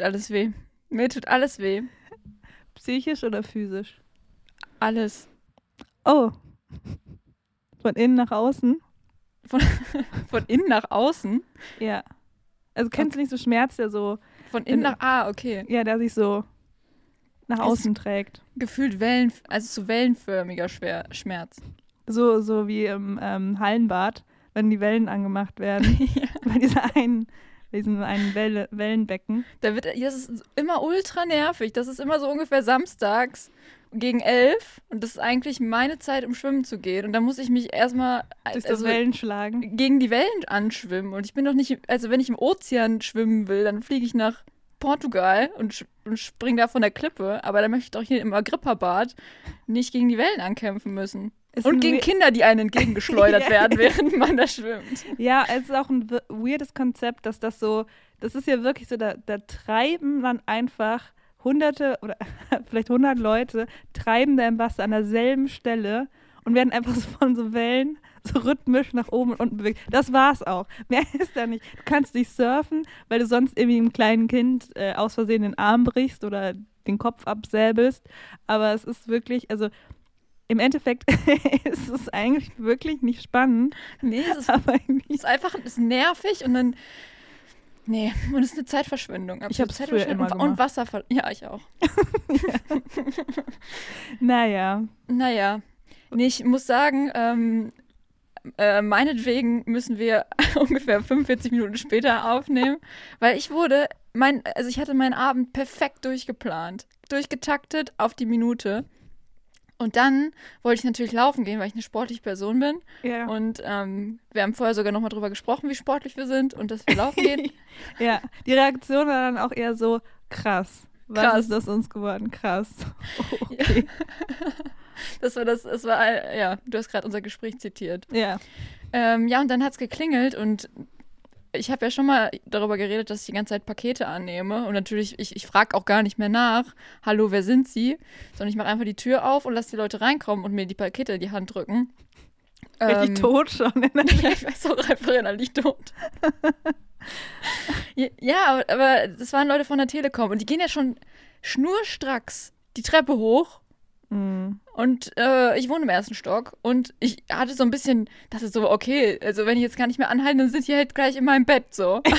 Tut alles weh. Mir tut alles weh. Psychisch oder physisch? Alles. Oh. Von innen nach außen? Von, von innen nach außen? Ja. Also kennst du nicht so Schmerz, der so, Von innen In- nach. Ah, okay. ja, der sich so nach Es- außen trägt. Gefühlt Wellen, also so wellenförmiger Schwer, Schmerz. So, so wie im ähm, Hallenbad, wenn die Wellen angemacht werden. Bei dieser einen, diesem einen Welle, Wellenbecken. Da wird, das ist immer ultra nervig. Das ist immer so ungefähr samstags gegen elf und das ist eigentlich meine Zeit, um schwimmen zu gehen. Und da muss ich mich erstmal also, Wellen schlagen. gegen die Wellen anschwimmen. Und ich bin doch nicht, also wenn ich im Ozean schwimmen will, dann fliege ich nach Portugal und, und spring da von der Klippe. Aber dann möchte ich doch hier im Agrippa-Bad nicht gegen die Wellen ankämpfen müssen. Ist Und gegen Kinder, die einen entgegengeschleudert Ja. werden, während man da schwimmt. Ja, es ist auch ein we- weirdes Konzept, dass das so, das ist ja wirklich so, da, da treiben dann einfach hunderte oder vielleicht hundert Leute, treiben da im Wasser an derselben Stelle und werden einfach so von so Wellen so rhythmisch nach oben und unten bewegt. Das war's auch. Mehr ist da nicht. Du kannst nicht surfen, weil du sonst irgendwie einem kleinen Kind äh, aus Versehen den Arm brichst oder den Kopf absäbelst. Aber es ist wirklich, also im Endeffekt ist es eigentlich wirklich nicht spannend, Nee, es ist, aber ist einfach ist nervig und dann. Nee, und es ist eine Zeitverschwendung. Ich absolute früher immer und, gemacht. und Wasserfall. Ja, ich auch. Naja, Naja. Nee, ich muss sagen, ähm, äh, meinetwegen müssen wir ungefähr 45 Minuten später aufnehmen, weil ich wurde, mein, also ich hatte meinen Abend perfekt durchgeplant, durchgetaktet auf die Minute. Und dann wollte ich natürlich laufen gehen, weil ich eine sportliche Person bin. ja. Und ähm, wir haben vorher sogar nochmal drüber gesprochen, wie sportlich wir sind und dass wir laufen gehen. ja, die Reaktion war dann auch eher so krass. Was Krass. ist das uns geworden? Krass. Okay. Das war das, das war, ja, du hast gerade unser Gespräch zitiert. Ja. Ähm, ja, und dann hat es geklingelt und ich habe ja schon mal darüber geredet, dass ich die ganze Zeit Pakete annehme. Und natürlich, ich, ich frage auch gar nicht mehr nach, hallo, wer sind Sie? Sondern ich mache einfach die Tür auf und lasse die Leute reinkommen und mir die Pakete in die Hand drücken. Richtig Ähm, tot schon. Ja, ich weiß auch einfach innerlich tot. ja, aber das waren Leute von der Telekom und die gehen ja schon schnurstracks die Treppe hoch Mhm. und äh, ich wohne im ersten Stock und ich hatte so ein bisschen, das ist so, okay, also wenn ich jetzt gar nicht mehr anhalte, dann sind die halt gleich in meinem Bett so.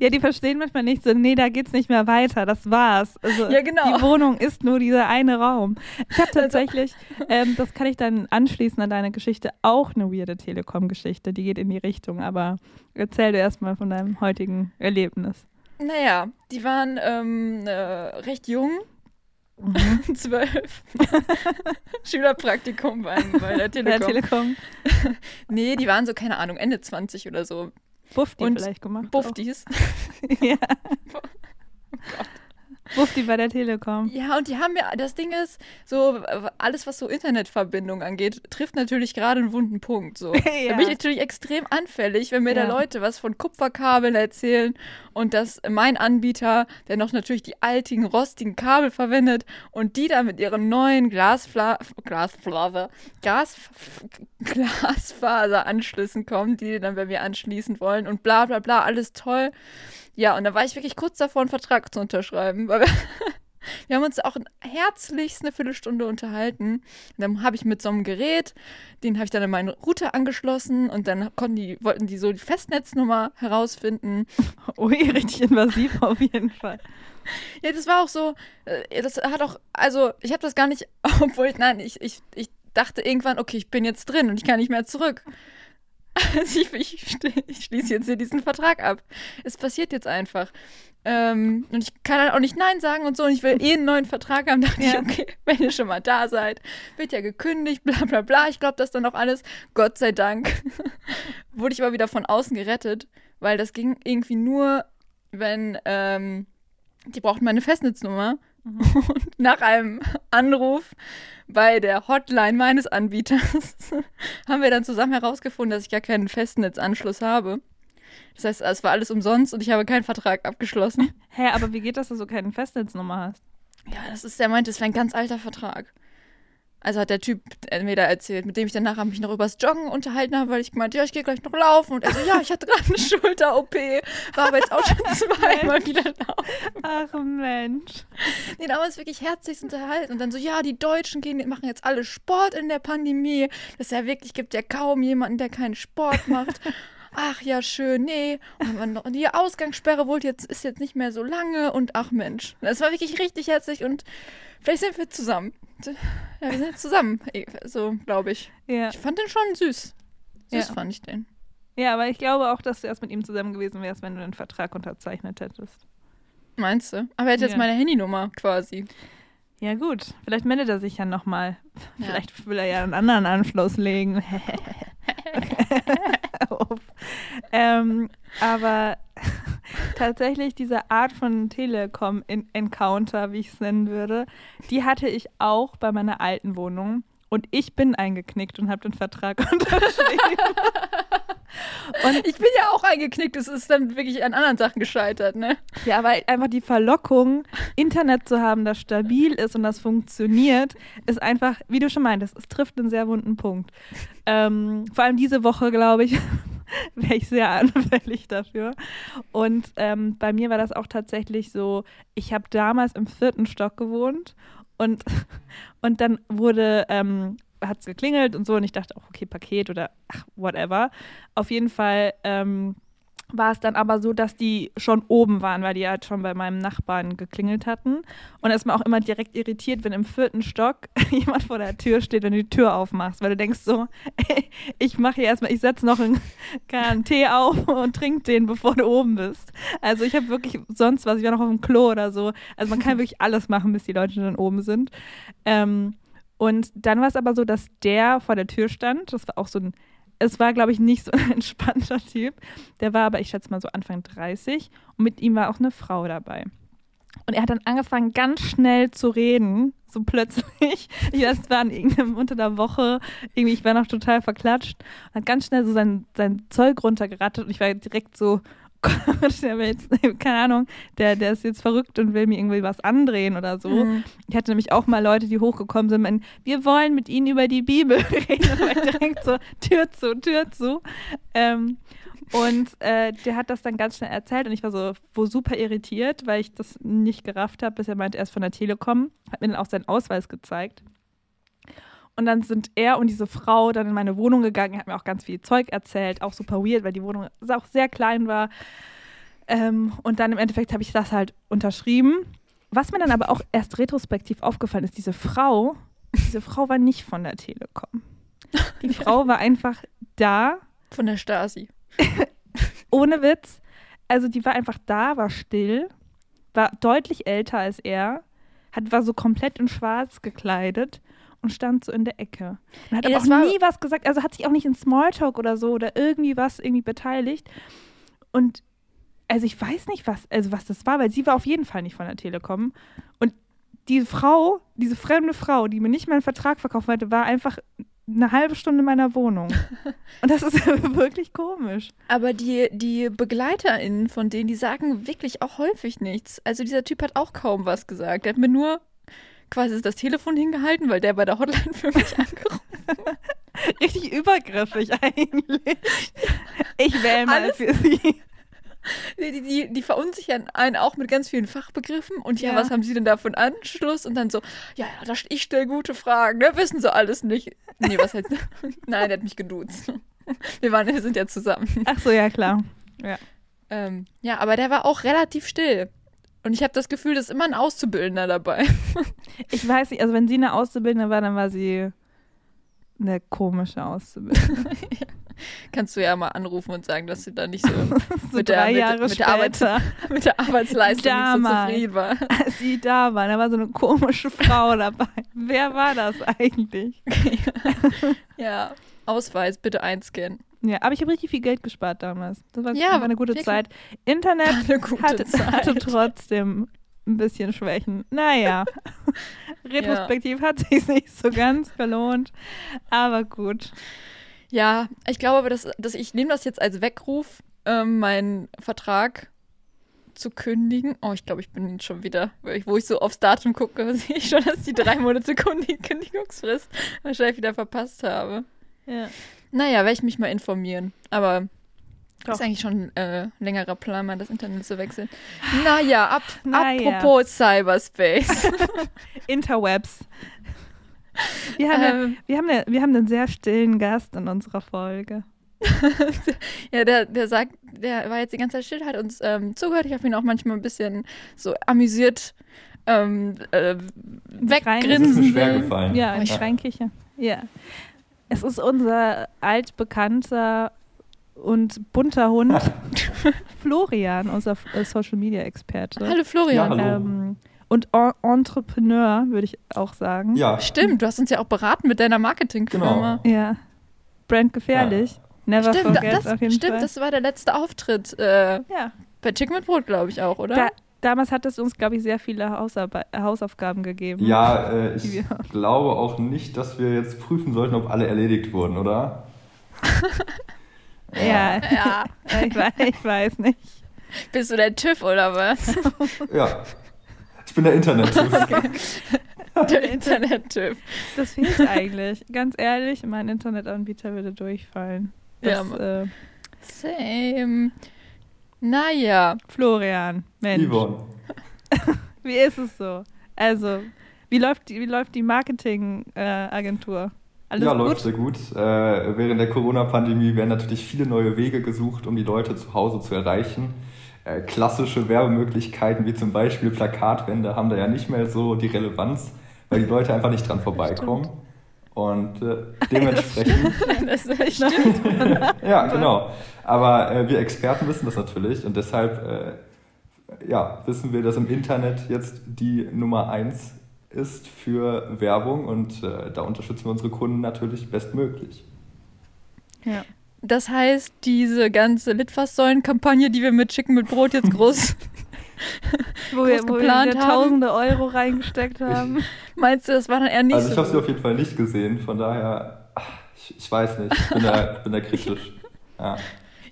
Ja, die verstehen manchmal nicht so, nee, da geht's nicht mehr weiter, das war's. Also Ja, genau. die Wohnung ist nur dieser eine Raum. Ich habe tatsächlich, ähm, das kann ich dann anschließen an deine Geschichte, auch eine weirde Telekom-Geschichte, die geht in die Richtung, aber erzähl du erstmal von deinem heutigen Erlebnis. Naja, die waren ähm, äh, recht jung, Mhm. zwölf. Schülerpraktikum beim, bei der Telekom. der Telekom. nee, die waren so, keine Ahnung, Ende 20 oder so. Bufti Und vielleicht gemacht. Buftis. Ja. Bufti bei der Telekom. Ja, und die haben ja, das Ding ist, so alles, was so Internetverbindung angeht, trifft natürlich gerade einen wunden Punkt. So. Da Ja. bin ich natürlich extrem anfällig, wenn mir da Ja. Leute was von Kupferkabeln erzählen und dass mein Anbieter, der noch natürlich die altigen, rostigen Kabel verwendet und die da mit ihren neuen Glasfla Glasfaser, Gas Glasfaseranschlüssen kommen, die die dann bei mir anschließen wollen und bla bla bla, alles toll. Ja, und da war ich wirklich kurz davor, einen Vertrag zu unterschreiben, weil wir, wir haben uns auch herzlichst eine Viertelstunde unterhalten. Und dann habe ich mit so einem Gerät, den habe ich dann in meinen Router angeschlossen und dann konnten die, wollten die so die Festnetznummer herausfinden. Ui, richtig invasiv auf jeden Fall. Ja, das war auch so, äh, das hat auch, also ich habe das gar nicht, obwohl ich, nein, ich, ich, ich dachte irgendwann, okay, ich bin jetzt drin und ich kann nicht mehr zurück. Also ich, ich, ich schließe jetzt hier diesen Vertrag ab. Es passiert jetzt einfach. Ähm, und ich kann halt auch nicht Nein sagen und so. Und ich will eh einen neuen Vertrag haben. Dachte ich, Ja. okay, wenn ihr schon mal da seid, wird ja gekündigt, bla bla bla. Ich glaube das dann auch alles. Gott sei Dank wurde ich aber wieder von außen gerettet, weil das ging irgendwie nur, wenn ähm, die brauchten meine Festnetznummer. Und nach einem Anruf bei der Hotline meines Anbieters haben wir dann zusammen herausgefunden, dass ich gar keinen Festnetzanschluss habe. Das heißt, es war alles umsonst und ich habe keinen Vertrag abgeschlossen. Hä, aber wie geht das, dass du keine Festnetznummer hast? Ja, das ist, der meinte, das wäre ein ganz alter Vertrag. Also hat der Typ mir da erzählt, mit dem ich danach mich noch übers Joggen unterhalten habe, weil ich gemeint, ja, ich gehe gleich noch laufen. Und er so, ja, ich hatte gerade eine Schulter-OP, war aber jetzt auch schon zweimal wieder laufen. Ach Mensch. Nee, damals wirklich herzlich unterhalten. Und dann so, ja, die Deutschen gehen, machen jetzt alle Sport in der Pandemie. Das ist ja wirklich, gibt ja kaum jemanden, der keinen Sport macht. Ach ja, schön, nee. Und, und die Ausgangssperre wohl jetzt, ist jetzt nicht mehr so lange. Und ach Mensch, das war wirklich richtig herzlich und vielleicht sind wir zusammen. Ja, wir sind jetzt zusammen, so glaube ich. Ja. Ich fand den schon süß. Süß Ja. fand ich den. ja, aber ich glaube auch, dass du erst mit ihm zusammen gewesen wärst, wenn du den Vertrag unterzeichnet hättest. Meinst du? Aber er hat jetzt Ja. meine Handynummer quasi. Ja gut, vielleicht meldet er sich ja nochmal. Ja. Vielleicht will er ja einen anderen Anschluss legen. Ähm, aber tatsächlich diese Art von Telekom-Encounter, wie ich es nennen würde, die hatte ich auch bei meiner alten Wohnung. Und ich bin eingeknickt und habe den Vertrag unterschrieben. Und ich bin ja auch eingeknickt. Es ist dann wirklich an anderen Sachen gescheitert, ne? Ja, aber einfach die Verlockung, Internet zu haben, das stabil ist und das funktioniert, ist einfach, wie du schon meintest, es trifft einen sehr wunden Punkt. Ähm, vor allem diese Woche, glaube ich, wäre ich sehr anfällig dafür. Und ähm, bei mir war das auch tatsächlich so, ich habe damals im vierten Stock gewohnt und, und dann wurde, ähm, hat es geklingelt und so und ich dachte auch, okay, Paket oder ach, whatever. Auf jeden Fall ähm, war es dann aber so, dass die schon oben waren, weil die halt schon bei meinem Nachbarn geklingelt hatten. Und ist man auch immer direkt irritiert, wenn im vierten Stock jemand vor der Tür steht und die Tür aufmachst, weil du denkst so, ey, ich mache hier erstmal, ich setze noch einen, Ahnung, Tee auf und trink den, bevor du oben bist. Also ich habe wirklich sonst was, ich war noch auf dem Klo oder so. Also man kann wirklich alles machen, bis die Leute dann oben sind. Ähm, und dann war es aber so, dass der vor der Tür stand. Das war auch so ein, es war, glaube ich, nicht so ein entspannter Typ. Der war aber, ich schätze mal so Anfang 30 und mit ihm war auch eine Frau dabei. Und er hat dann angefangen, ganz schnell zu reden, so plötzlich. Ich weiß, es war in irgendeinem, unter der Woche, irgendwie, ich war noch total verklatscht. Und hat ganz schnell so sein, sein Zeug runtergerattet und ich war direkt so, der will jetzt, keine Ahnung, der, der ist jetzt verrückt und will mir irgendwie was andrehen oder so. Mhm. Ich hatte nämlich auch mal Leute, die hochgekommen sind, meinen, wir wollen mit ihnen über die Bibel reden. Und ich direkt so, Tür zu, Tür zu. Ähm, und äh, der hat das dann ganz schnell erzählt und ich war so wo super irritiert, weil ich das nicht gerafft habe, bis er meinte, er ist von der Telekom, hat mir dann auch seinen Ausweis gezeigt. Und dann sind er und diese Frau dann in meine Wohnung gegangen, hat mir auch ganz viel Zeug erzählt, auch super weird, weil die Wohnung auch sehr klein war. Ähm, und dann im Endeffekt habe ich das halt unterschrieben. Was mir dann aber auch erst retrospektiv aufgefallen ist, diese Frau, diese Frau war nicht von der Telekom. Die Frau war einfach da, Von der Stasi. ohne Witz. Also die war einfach da, war still, war deutlich älter als er, hat, war so komplett in schwarz gekleidet und stand so in der Ecke. Und hat Ey, aber auch nie was gesagt, also hat sich auch nicht in Smalltalk oder so oder irgendwie was irgendwie beteiligt. Und also ich weiß nicht, was, also was das war, weil sie war auf jeden Fall nicht von der Telekom. Und diese Frau, diese fremde Frau, die mir nicht meinen Vertrag verkaufen wollte, war einfach eine halbe Stunde in meiner Wohnung. Und das ist wirklich komisch. Aber die, die BegleiterInnen von denen, die sagen wirklich auch häufig nichts. Also dieser Typ hat auch kaum was gesagt. Der hat mir nur quasi das Telefon hingehalten, weil der bei der Hotline für mich angerufen Richtig übergriffig eigentlich. Ich wähle mal Alles- für sie. Die, die, die, verunsichern einen auch mit ganz vielen Fachbegriffen. Und ja, Ja. was haben sie denn da für einen Anschluss? Und dann so, ja, ja, das, ich stelle gute Fragen, ne? Wissen sie alles nicht. Nee, was heißt Nein, der hat mich geduzt. Wir, waren, wir sind ja zusammen. Ach so, ja klar. Ähm, ja, aber der war auch relativ still. Und ich habe das Gefühl, da ist immer ein Auszubildender dabei. Ich weiß nicht, also wenn sie eine Auszubildende war, dann war sie eine komische Auszubildende. Kannst du ja mal anrufen und sagen, dass sie da nicht so so Mit der- mit- mit der Arbeit- später, mit der Arbeitsleistung Damals. nicht so zufrieden war. als sie da war, da war so eine komische Frau dabei. Wer war das eigentlich? Ja, Ausweis bitte einscannen. Ja, aber ich habe richtig viel Geld gespart damals. Das war, Ja, war eine gute. Zeit. Internet gute hatte, Zeit. hatte trotzdem ein bisschen Schwächen. Naja, retrospektiv hat sich nicht so ganz gelohnt, aber gut. Ja, ich glaube aber, dass, dass ich nehme das jetzt als Weckruf, ähm, meinen Vertrag zu kündigen. Oh, ich glaube, ich bin schon wieder, wo ich so aufs Datum gucke, sehe ich schon, dass ich die drei Monate Kündigungsfrist wahrscheinlich wieder verpasst habe. Ja. Naja, werde ich mich mal informieren. Aber Doch. ist eigentlich schon äh, ein längerer Plan, mal das Internet zu wechseln. Naja, ab, Naja. apropos Cyberspace. Interwebs. Wir haben, ja, ähm, wir, haben ja, wir haben einen sehr stillen Gast in unserer Folge. ja, der, der sagt, der war jetzt die ganze Zeit still, hat uns ähm, zugehört. Ich habe ihn auch manchmal ein bisschen so amüsiert ähm, äh, Das ist mir weggrinsen schwer gefallen. Ja, in Ja. Schreinkirche. Ja. Es ist unser altbekannter und bunter Hund Florian, unser äh, Social Media Experte. Hallo Florian. Ja, hallo. Ähm, und En- Entrepreneur, würde ich auch sagen. Ja, Stimmt, du hast uns ja auch beraten mit deiner Marketingfirma. Ja. Brand gefährlich. Never Stimmt, forget das, auf jeden stimmt Fall. das war der letzte Auftritt äh, ja. bei Chicken mit Brot, glaube ich auch, oder? Da, damals hat es uns, glaube ich, sehr viele Hausarbe Hausaufgaben gegeben. ja äh, ich Ja. glaube auch nicht, dass wir jetzt prüfen sollten, ob alle erledigt wurden, oder? Ja, ja. ich, weiß, ich weiß nicht. Bist du der TÜV oder was? Ja. Ich bin der internet der Internet-TÜV. Das fehlt eigentlich. Ganz ehrlich, mein Internetanbieter würde durchfallen. Ja, Das, äh, Same. Naja, Florian, Mensch, Yvonne. wie ist es so? Also, wie läuft die, wie läuft die Marketingagentur? Alles ja, gut? läuft sehr gut. Äh, während der Corona-Pandemie werden natürlich viele neue Wege gesucht, um die Leute zu Hause zu erreichen. Äh, klassische Werbemöglichkeiten wie zum Beispiel Plakatwände haben da ja nicht mehr so die Relevanz, weil die Leute einfach nicht dran vorbeikommen. Und äh, dementsprechend, das stimmt. ja, genau. Aber äh, wir Experten wissen das natürlich und deshalb äh, ja, wissen wir, dass im Internet jetzt die Nummer eins ist für Werbung und äh, da unterstützen wir unsere Kunden natürlich bestmöglich. Ja. Das heißt, diese ganze Litfaßsäulen-Kampagne, die wir mit Chicken mit Brot jetzt groß, Wo wir, wo wir geplant wieder haben. tausende Euro reingesteckt haben. meinst du, das war dann eher nicht also ich so? habe sie auf jeden Fall nicht gesehen, von daher, ich, ich weiß nicht, ich bin da, ich bin da kritisch. Ja.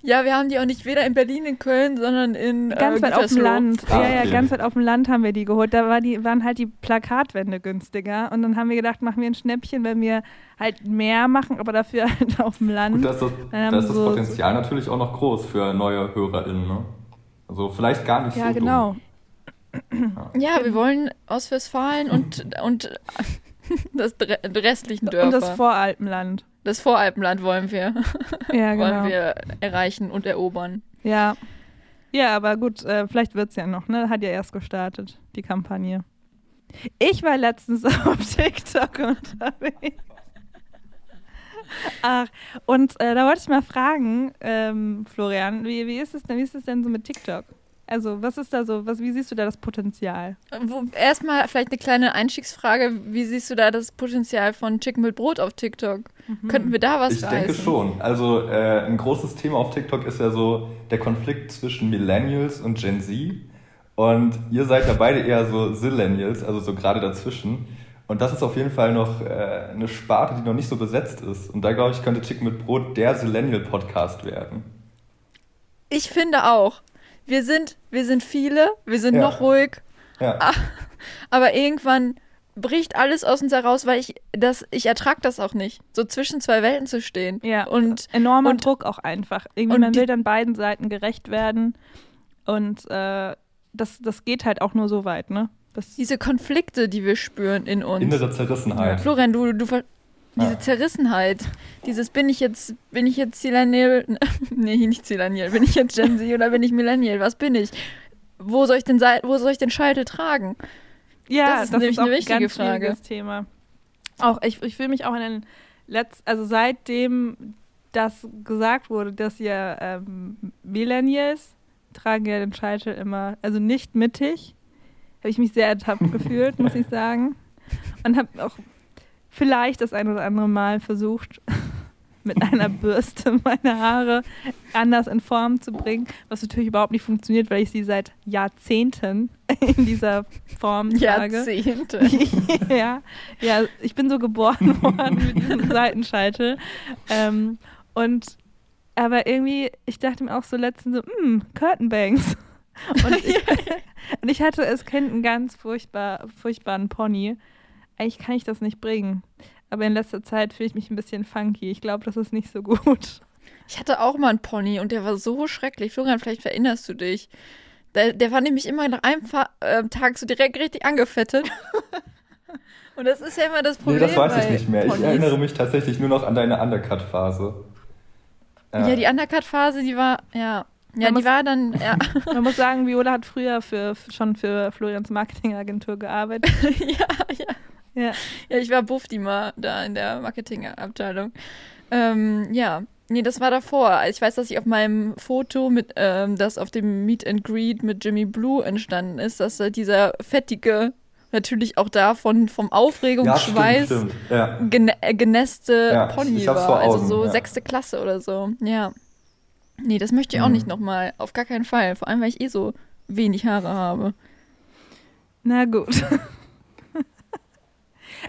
Ja, wir haben die auch nicht weder in Berlin, in Köln, sondern in Ganz äh, weit auf dem. Land. Ah, ja, ja, okay. ganz weit auf dem Land haben wir die geholt. Da war die, waren halt die Plakatwände günstiger. Und dann haben wir gedacht, machen wir ein Schnäppchen, wenn wir halt mehr machen, aber dafür halt auf dem Land. Gut, da ist das, Ähm, da ist das so- Potenzial natürlich auch noch groß für neue HörerInnen. Ne? Also vielleicht gar nicht ja, so genau. dumm. Ja, wir wollen Ostwestfalen und, und das restlichen Dörfer. Und das Voralpenland. das Voralpenland wollen wir, Ja, genau. wollen wir erreichen und erobern. Ja. Ja, aber gut, äh, vielleicht wird es ja noch, ne? Hat ja erst gestartet, die Kampagne. Ich war letztens auf TikTok unterwegs. Ach, und äh, da wollte ich mal fragen, ähm, Florian, wie, wie, ist es denn, wie ist es denn so mit TikTok? Also, was ist da so, was, wie siehst du da das Potenzial? Wo, erstmal vielleicht eine kleine Einstiegsfrage. Wie siehst du da das Potenzial von Chicken mit Brot auf TikTok? Könnten wir da was Ich reißen? denke schon. Also äh, ein großes Thema auf TikTok ist ja so der Konflikt zwischen Millennials und Gen Z. Und ihr seid ja beide eher so Zillennials, also so gerade dazwischen. Und das ist auf jeden Fall noch äh, eine Sparte, die noch nicht so besetzt ist. Und da glaube ich, könnte Chicken mit Brot der Zillennial-Podcast werden. Ich finde auch. Wir sind, wir sind viele, wir sind Ja. noch ruhig, Ja. aber irgendwann bricht alles aus uns heraus, weil ich das, ich ertrag das auch nicht, so zwischen zwei Welten zu stehen. Ja. Und Enormer und- Druck auch einfach. Irgendwie, und man die- will dann beiden Seiten gerecht werden. Und äh, das, das geht halt auch nur so weit, ne? Das, diese Konflikte, die wir spüren in uns. Innere Zerrissenheit. Florian, du, du ver- diese Ja. Zerrissenheit, dieses bin ich jetzt, bin ich jetzt Zillennial, nee, nicht Zillennial, bin ich jetzt Gen Z oder bin ich Millennial, was bin ich? Wo soll ich den, wo soll ich den Scheitel tragen? Ja, Das ist nämlich auch eine ein wichtige ganz Frage. Thema. Auch ich, ich fühle mich auch in den letzten, also seitdem das gesagt wurde, dass ja ähm, Millennials tragen ja den Scheitel immer, also nicht mittig, habe ich mich sehr ertappt gefühlt, muss ich sagen. Und habe auch vielleicht das ein oder andere Mal versucht, mit einer Bürste meine Haare anders in Form zu bringen, was natürlich überhaupt nicht funktioniert, weil ich sie seit Jahrzehnten in dieser Form trage. Jahrzehnte. ja, ja, ich bin so geboren worden mit diesem Seitenscheitel. Ähm, und aber irgendwie, ich dachte mir auch so letztens so, hm, Curtain Bangs. Und ich, und ich hatte als Kind einen ganz furchtbar, furchtbaren Pony. Eigentlich kann ich das nicht bringen. Aber in letzter Zeit fühle ich mich ein bisschen funky. Ich glaube, das ist nicht so gut. Ich hatte auch mal einen Pony und der war so schrecklich. Florian, vielleicht erinnerst du dich. Der, der war nämlich immer nach einem Fa äh, Tag so direkt richtig angefettet. und das ist ja immer das Problem. Nee, das weiß ich nicht mehr. Ich Ponys. erinnere mich tatsächlich nur noch an deine Undercut-Phase. Ja, die Undercut-Phase, die war, ja. Ja, Man muss- die war dann, ja. Man muss sagen, Viola hat früher für, schon für Florians Marketingagentur gearbeitet. ja, ja. Ja. Ja, ich war Buffdima da in der Marketingabteilung. Ähm, ja, nee, das war davor. Also Ich weiß, dass ich auf meinem Foto, mit, ähm, das auf dem Meet and Greet mit Jimmy Blue entstanden ist, dass da dieser fettige, natürlich auch davon vom Aufregungsschweiß stimmt, stimmt. Ja. gene äh, genässte Ja, Pony ich hab's war. vor also Augen, so ja. sechste Klasse oder so. Ja. Nee, das möchte ich auch Mhm. nicht nochmal. Auf gar keinen Fall. Vor allem, weil ich eh so wenig Haare habe. Na gut.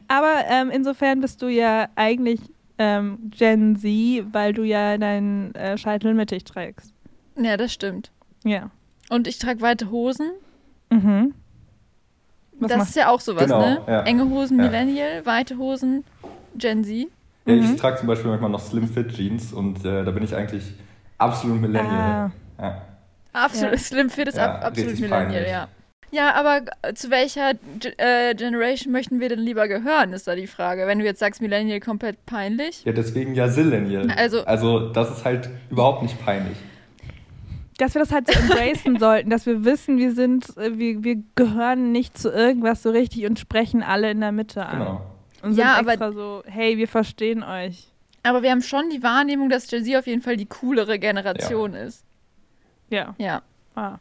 Aber ähm, insofern bist du ja eigentlich ähm, Gen Z, weil du ja deinen äh, Scheitel mittig trägst. Ja, das stimmt. Ja. Und ich trage weite Hosen. Mhm. Was das machst ist ja auch sowas, Genau, ne? ja. Enge Hosen Ja. Millennial, weite Hosen Gen Z. Ja, Mhm. ich trage zum Beispiel manchmal noch Slim Fit Jeans und äh, da bin ich eigentlich absolut Millennial. Ja. Absolut, Ja. Slim Fit ist Ja, ab, absolut Millennial, peinlich. ja. Ja, aber zu welcher Ge äh, Generation möchten wir denn lieber gehören, ist da die Frage. Wenn du jetzt sagst, Millennial komplett peinlich. ja, deswegen ja Zillennial. Also- also das ist halt überhaupt nicht peinlich. Dass wir das halt so embracen sollten, dass wir wissen, wir sind, äh, wir, wir gehören nicht zu irgendwas so richtig und sprechen alle in der Mitte an. Genau. Und sind Ja, aber- extra so, hey, wir verstehen euch. Aber wir haben schon die Wahrnehmung, dass Gen Z auf jeden Fall die coolere Generation ist. Ja. Ja. Ah.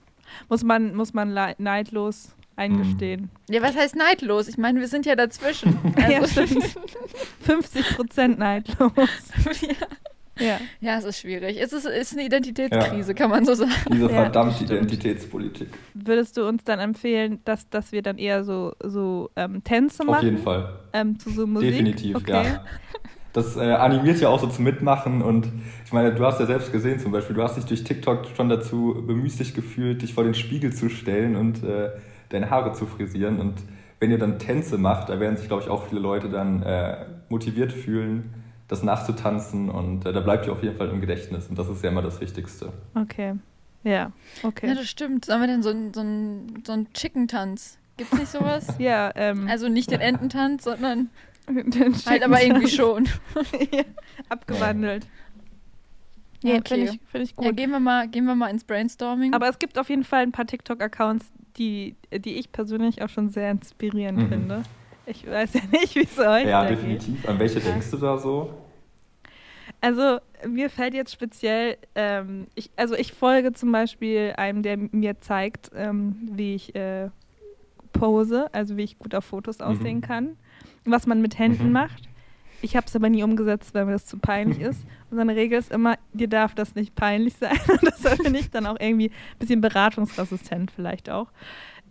Muss man, muss man neidlos eingestehen. Ja, was heißt neidlos? Ich meine, wir sind ja dazwischen. Ja, Also, stimmt. 50 Prozent neidlos. ja. Ja. ja, es ist schwierig. Es ist, ist eine Identitätskrise, kann man so sagen. Diese Ja, verdammte. Identitätspolitik. Würdest du uns dann empfehlen, dass, dass wir dann eher so, so ähm, Tänze Auf machen? jeden Fall. Ähm, zu so Musik? Definitiv, okay. ja. Das äh, animiert ja auch so zum Mitmachen und ich meine, du hast ja selbst gesehen zum Beispiel, du hast dich durch TikTok schon dazu bemüßigt gefühlt, dich vor den Spiegel zu stellen und äh, deine Haare zu frisieren und wenn ihr dann Tänze macht, da werden sich, glaube ich, auch viele Leute dann äh, motiviert fühlen, das nachzutanzen und äh, da bleibt ihr auf jeden Fall im Gedächtnis und das ist ja immer das Wichtigste. Okay. Ja, Ja, okay. das stimmt. Sollen wir denn so einen so einen- so einen Chicken-Tanz? Gibt's nicht sowas? Ja, ähm. Also nicht den Ententanz, sondern halt aber irgendwie schon. ja, abgewandelt. Ja, okay. finde ich, find ich gut. Ja, gehen wir mal, gehen wir mal ins Brainstorming. Aber es gibt auf jeden Fall ein paar TikTok-Accounts, die, die ich persönlich auch schon sehr inspirierend Mhm. finde. Ich weiß ja nicht, wie es euch Ja, da geht. definitiv. An welche denkst du da so? Also mir fällt jetzt speziell, ähm, ich, also ich folge zum Beispiel einem, der mir zeigt, ähm, wie ich äh, pose, also wie ich gut auf Fotos aussehen Mhm. kann, was man mit Händen Mhm. macht. Ich habe es aber nie umgesetzt, weil mir das zu peinlich ist. Und seine Regel ist immer, dir darf das nicht peinlich sein. Und das finde ich dann auch irgendwie ein bisschen beratungsresistent vielleicht auch.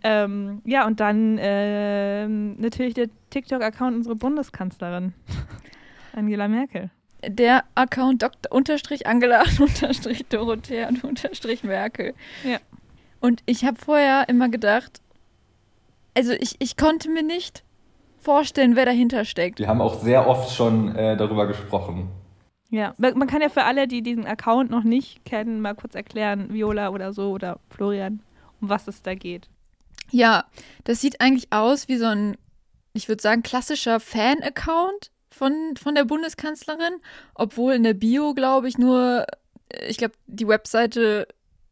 Ähm, ja, und dann ähm, natürlich der TikTok-Account unserer Bundeskanzlerin, Angela Merkel. der Account Dr. unterstrich Angela unterstrich Dorothea und unterstrich Merkel. Ja. Und ich habe vorher immer gedacht, also ich, ich konnte mir nicht vorstellen, wer dahinter steckt. Wir haben auch sehr oft schon äh, darüber gesprochen. Ja, man kann ja für alle, die diesen Account noch nicht kennen, mal kurz erklären, Viola oder so oder Florian, um was es da geht. Ja, das sieht eigentlich aus wie so ein, ich würde sagen, klassischer Fan-Account von, von der Bundeskanzlerin, obwohl in der Bio, glaube ich, nur, äh, ich glaube, die Webseite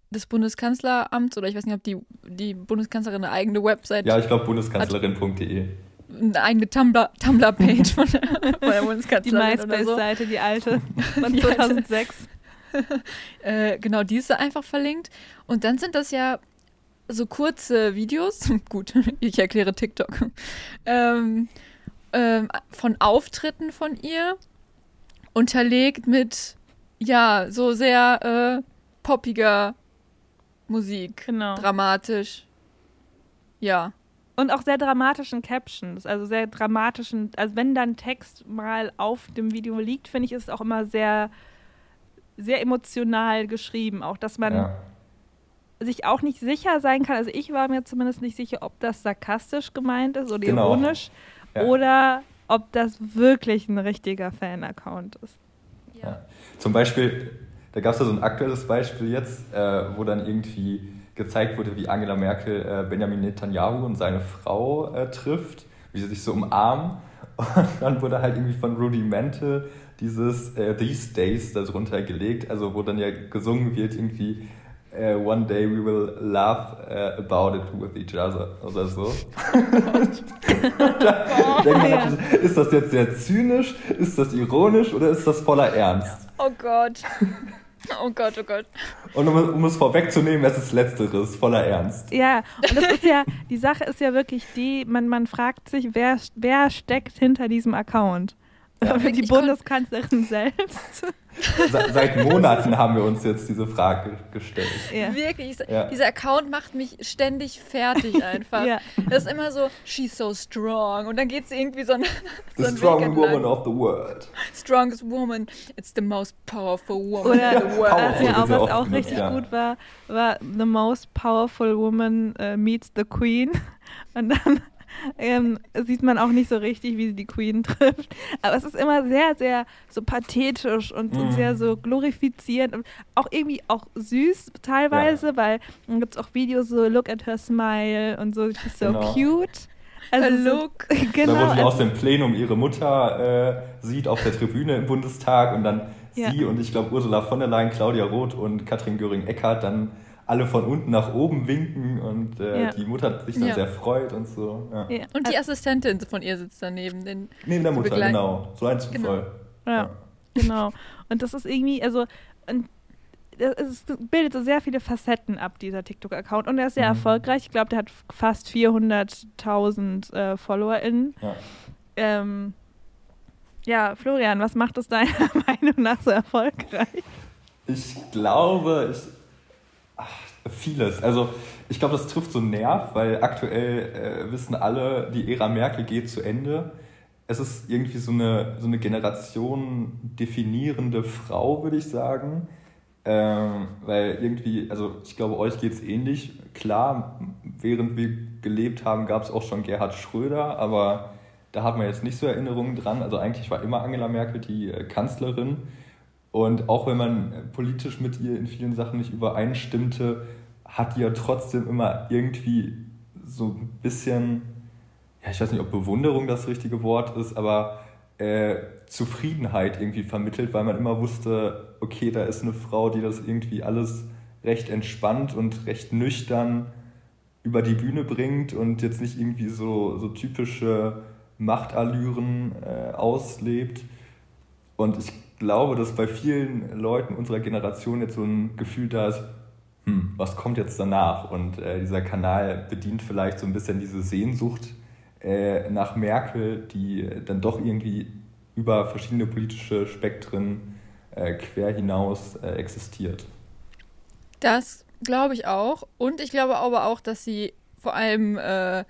des Bundeskanzleramts oder ich weiß nicht, ob die, die Bundeskanzlerin eine eigene Website, Ja, ich glaube bundeskanzlerin.de. eine eigene Tumblr- Tumblr-Page von, der- von der Die Bundeskanzlerin so. MySpace-Seite, die alte von Die alte. 2006. Äh, genau, die ist einfach verlinkt. Und dann sind das ja so kurze Videos. Gut, ich erkläre TikTok. Ähm, ähm, von Auftritten von ihr. Unterlegt mit, ja, so sehr äh, poppiger Musik. Genau. Dramatisch. Ja. Und auch sehr dramatischen Captions, also sehr dramatischen, also wenn dann Text mal auf dem Video liegt, finde ich, ist es auch immer sehr, sehr emotional geschrieben, auch dass man Ja. sich auch nicht sicher sein kann. Also ich war mir zumindest nicht sicher, ob das sarkastisch gemeint ist oder Genau. ironisch Ja. oder ob das wirklich ein richtiger Fan-Account ist. Ja. Zum Beispiel, da gab es ja so ein aktuelles Beispiel jetzt, äh, wo dann irgendwie gezeigt wurde, wie Angela Merkel äh, Benjamin Netanyahu und seine Frau äh, trifft, wie sie sich so umarmen. Und dann wurde halt irgendwie von Rudy Mantle dieses äh, These Days darunter gelegt, also wo dann ja gesungen wird irgendwie äh, One day we will laugh äh, about it with each other oder so. da man ja. ist das jetzt sehr zynisch, ist das ironisch oder ist das voller Ernst? Oh Gott. Oh Gott, oh Gott. Und um, um es vorwegzunehmen, es ist Letzteres, voller Ernst. Ja, und das ist ja, die Sache ist ja wirklich die, man, man fragt sich, wer, wer steckt hinter diesem Account? Ja. die Bundeskanzlerin selbst. Se seit Monaten haben wir uns jetzt diese Frage gestellt. Ja. Wirklich, Ja. dieser Account macht mich ständig fertig einfach. Ja. Das ist immer so, she's so strong. Und dann geht es irgendwie so ein, The so ein Weg strong entlang. woman of the world. Strongest woman, it's the most powerful woman Oder in the world. Powerful. ja, auch, was auch oft benutzt, richtig ja. gut war, war The Most Powerful Woman äh, Meets the Queen. Und dann ähm, sieht man auch nicht so richtig, wie sie die Queen trifft. Aber es ist immer sehr, sehr so pathetisch und, und Mhm. sehr so glorifizierend und auch irgendwie auch süß teilweise, weil dann gibt es auch Videos so Look at her smile und so, she's so Genau. cute. Also so, look. genau. da wo sie also- aus dem Plenum ihre Mutter äh, sieht auf der Tribüne im Bundestag und dann Ja. sie und ich glaube Ursula von der Leyen, Claudia Roth und Katrin Göring-Eckardt dann alle von unten nach oben winken und äh, Ja. die Mutter sich dann Ja. sehr freut und so. Ja. ja. Und die Assistentin von ihr sitzt daneben. Den, Neben der Mutter, begleiten. genau. So ein Zufall. Ja, genau. Und das ist irgendwie, also, und ist, bildet so sehr viele Facetten ab, dieser TikTok-Account. Und er ist sehr Mhm. erfolgreich. Ich glaube, der hat fast 400.000 äh, FollowerInnen. Ja. Ähm, ja, Florian, was macht es deiner Meinung nach so erfolgreich? Ich glaube, ich, vieles. Also ich glaube, das trifft so einen Nerv, weil aktuell äh, wissen alle, die Ära Merkel geht zu Ende. Es ist irgendwie so eine, so eine Generation definierende Frau, würde ich sagen. Ähm, weil irgendwie, also ich glaube, euch geht es ähnlich. Klar, während wir gelebt haben, gab es auch schon Gerhard Schröder, aber da hat man jetzt nicht so Erinnerungen dran. Also eigentlich war immer Angela Merkel die äh, Kanzlerin. Und auch wenn man politisch mit ihr in vielen Sachen nicht übereinstimmte, hat die ja trotzdem immer irgendwie so ein bisschen, ja, ich weiß nicht, ob Bewunderung das richtige Wort ist, aber äh, Zufriedenheit irgendwie vermittelt, weil man immer wusste, okay, da ist eine Frau, die das irgendwie alles recht entspannt und recht nüchtern über die Bühne bringt und jetzt nicht irgendwie so, so typische Machtallüren äh, auslebt. Und ich glaube, dass bei vielen Leuten unserer Generation jetzt so ein Gefühl da ist, hm, was kommt jetzt danach? Und äh, dieser Kanal bedient vielleicht so ein bisschen diese Sehnsucht äh, nach Merkel, die dann doch irgendwie über verschiedene politische Spektren äh, quer hinaus äh, existiert. Das glaube ich auch. Und ich glaube aber auch, dass sie vor allem, äh,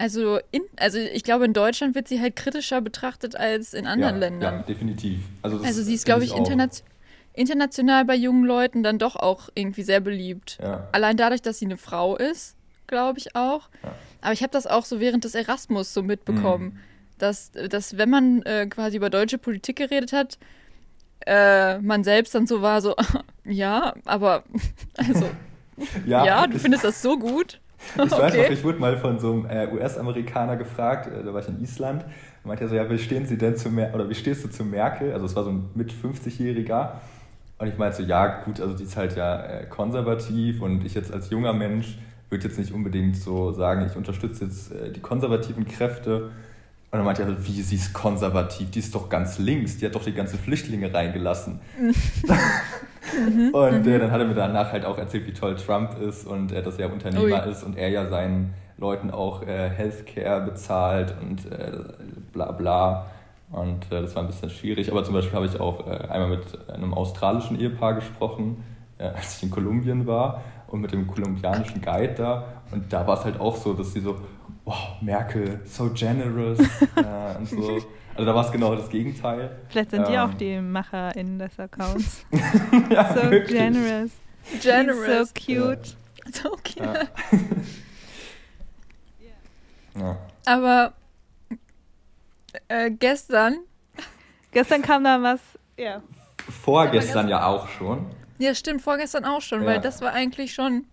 also, in, also ich glaube, in Deutschland wird sie halt kritischer betrachtet als in anderen ja, Ländern. Ja, definitiv. Also, also sie ist, glaube ich, auch. internation international bei jungen Leuten dann doch auch irgendwie sehr beliebt. Ja. Allein dadurch, dass sie eine Frau ist, glaube ich auch. Ja. Aber ich habe das auch so während des Erasmus so mitbekommen, Mhm. dass, dass wenn man äh, quasi über deutsche Politik geredet hat, äh, man selbst dann so war, so, ja, aber, also, ja, du ich- findest das so gut. Ich weiß noch, ich wurde mal von so einem äh, US-Amerikaner gefragt, äh, da war ich in Island, und meinte er so, ja, wie stehen Sie denn zu Mer oder wie stehst du zu Merkel? Also es war so ein mit 50-Jähriger. Und ich meinte so, ja, gut, also die ist halt ja äh, konservativ und ich jetzt als junger Mensch würde jetzt nicht unbedingt so sagen, ich unterstütze jetzt die konservativen Kräfte. Und dann meinte er wie, sie ist konservativ, die ist doch ganz links, die hat doch die ganzen Flüchtlinge reingelassen. und äh, dann hat er mir danach halt auch erzählt, wie toll Trump ist und äh, dass er Unternehmer Ui. ist und er ja seinen Leuten auch äh, Healthcare bezahlt und äh, bla bla. Und äh, das war ein bisschen schwierig. Aber zum Beispiel habe ich auch äh, einmal mit einem australischen Ehepaar gesprochen, als ich in Kolumbien war und mit dem kolumbianischen Guide da. Und da war es halt auch so, dass sie so, wow, Merkel, so generous äh, und so. Also da war es genau das Gegenteil. Vielleicht sind die Ähm. auch die MacherInnen des Accounts. ja, So wirklich. generous. Generous. So cute. So cute. Ja. ja. Aber äh, gestern, Gestern kam da was. Ja. Vorgestern ja auch schon. ja stimmt, vorgestern auch schon, Ja. weil das war eigentlich schon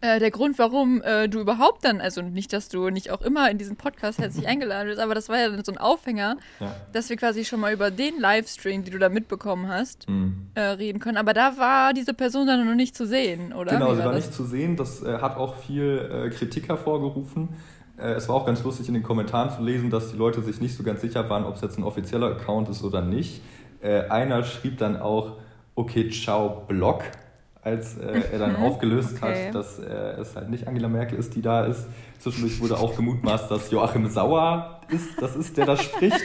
äh, der Grund, warum äh, du überhaupt dann, also nicht, dass du nicht auch immer in diesen Podcast herzlich eingeladen wirst, aber das war ja dann so ein Aufhänger, Ja. dass wir quasi schon mal über den Livestream, den du da mitbekommen hast, Mhm. äh, reden können. Aber da war diese Person dann noch nicht zu sehen, oder? Genau, sie war das? nicht zu sehen. Das äh, hat auch viel äh, Kritik hervorgerufen. Es war auch ganz lustig in den Kommentaren zu lesen, dass die Leute sich nicht so ganz sicher waren, ob es jetzt ein offizieller Account ist oder nicht. Einer schrieb dann auch, okay, ciao, Block, als äh, er dann aufgelöst Okay. hat, dass äh, es halt nicht Angela Merkel ist, die da ist. Zwischendurch wurde auch gemutmaßt, dass Joachim Sauer ist, das ist, der da spricht.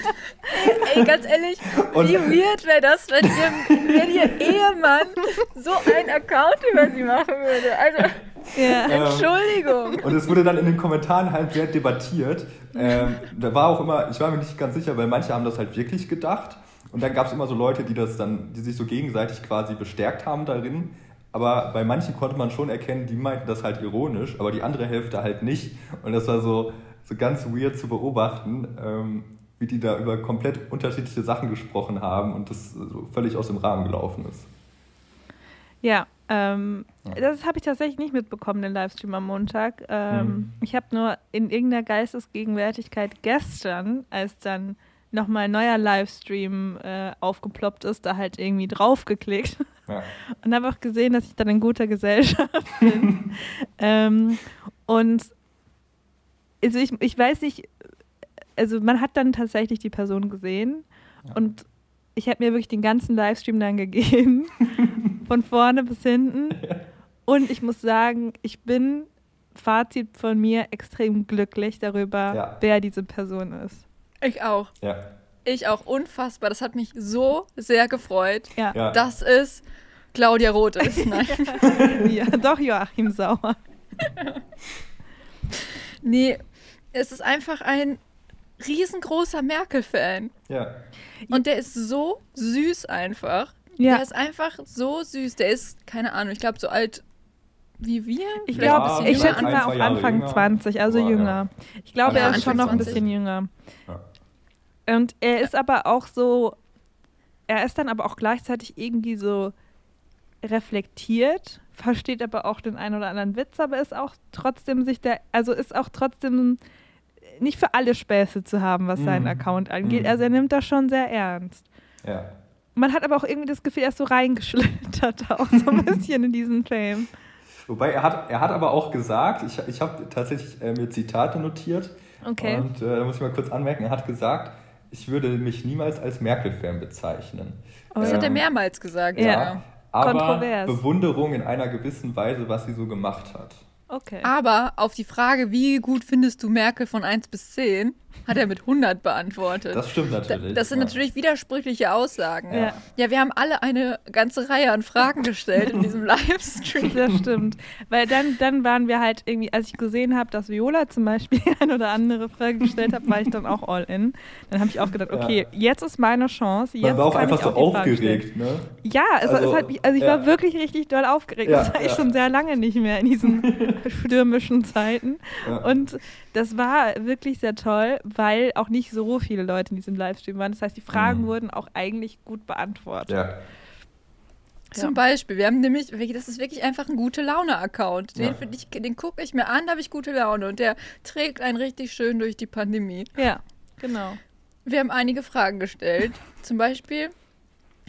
Ey, ganz ehrlich, Und- wie weird wäre das, wenn ihr, wenn ihr Ehemann so einen Account über sie machen würde? Also, Ja. Ähm, Entschuldigung. Und es wurde dann in den Kommentaren halt sehr debattiert. Ähm, da war auch immer, ich war mir nicht ganz sicher, weil manche haben das halt wirklich gedacht. Und dann gab es immer so Leute, die das dann, die sich so gegenseitig quasi bestärkt haben darin. Aber bei manchen konnte man schon erkennen, die meinten das halt ironisch, aber die andere Hälfte halt nicht. Und das war so, so ganz weird zu beobachten, ähm, wie die da über komplett unterschiedliche Sachen gesprochen haben und das so völlig aus dem Rahmen gelaufen ist. Ja, ähm, Ja. das habe ich tatsächlich nicht mitbekommen, den Livestream am Montag. Ähm, Mhm. Ich habe nur in irgendeiner Geistesgegenwärtigkeit gestern, als dann nochmal ein neuer Livestream äh, aufgeploppt ist, da halt irgendwie draufgeklickt Ja. und habe auch gesehen, dass ich dann in guter Gesellschaft bin. ähm, und also ich, ich weiß nicht, also man hat dann tatsächlich die Person gesehen Ja. und ich habe mir wirklich den ganzen Livestream dann gegeben, von vorne bis hinten. Und ich muss sagen, ich bin, Fazit von mir, extrem glücklich darüber, Ja. wer diese Person ist. Ich auch. Ja. Ich auch. Unfassbar. Das hat mich so sehr gefreut, Ja, Ja. dass es Claudia Roth ist. Nein. ja doch Joachim Sauer. Nee, es ist einfach ein riesengroßer Merkel-Fan. ja. Und der ist so süß einfach. Ja, Der ist einfach so süß. Der ist, keine Ahnung, ich glaube, so alt wie wir. ich glaube, bisschen ich schätze mal auf Anfang jünger. 20, also ja. jünger. Ich glaube, Ja, er ist schon noch ein 20. bisschen jünger. Ja. Und er ist aber auch so, er ist dann aber auch gleichzeitig irgendwie so reflektiert, versteht aber auch den einen oder anderen Witz, aber ist auch trotzdem sich der, also ist auch trotzdem nicht für alle Späße zu haben, was seinen Mhm. Account angeht. Mhm. Also er nimmt das schon sehr ernst. ja. Man hat aber auch irgendwie das Gefühl, er ist so reingeschlittert auch so ein bisschen in diesen Fame. Wobei er hat, er hat aber auch gesagt, ich, ich habe tatsächlich äh, mir Zitate notiert. Okay. Und äh, da muss ich mal kurz anmerken, er hat gesagt, ich würde mich niemals als Merkel-Fan bezeichnen. Oh Das hat er Ähm, mehrmals gesagt. Ja. Ja. Aber Kontrovers. Bewunderung in einer gewissen Weise, was sie so gemacht hat. Okay. Aber auf die Frage, wie gut findest du Merkel von 1 bis 10, hat er mit 100 beantwortet. Das stimmt Da- natürlich. das sind ja. natürlich widersprüchliche Aussagen. Ja. Ja, wir haben alle eine ganze Reihe an Fragen gestellt in diesem Livestream. Das stimmt. Weil dann, dann waren wir halt irgendwie, als ich gesehen habe, dass Viola zum Beispiel eine oder andere Frage gestellt hat, war ich dann auch all in. Dann habe ich auch gedacht, okay, jetzt ist meine Chance. Jetzt Man war auch kann einfach ich so auch die Fragen stellen. aufgeregt, ne? Ja, es, Also, es hat mich, also ich ja. war wirklich richtig doll aufgeregt. Ja, das war ich ja. schon sehr lange nicht mehr in diesen stürmischen Zeiten. Ja. Und das war wirklich sehr toll, weil auch nicht so viele Leute in diesem Livestream waren. Das heißt, die Fragen Mhm. wurden auch eigentlich gut beantwortet. ja. Zum Beispiel, wir haben nämlich, das ist wirklich einfach ein gute Laune-Account. Den, Ja. den gucke ich mir an, da habe ich gute Laune und der trägt einen richtig schön durch die Pandemie. Ja, genau. Wir haben einige Fragen gestellt. Zum Beispiel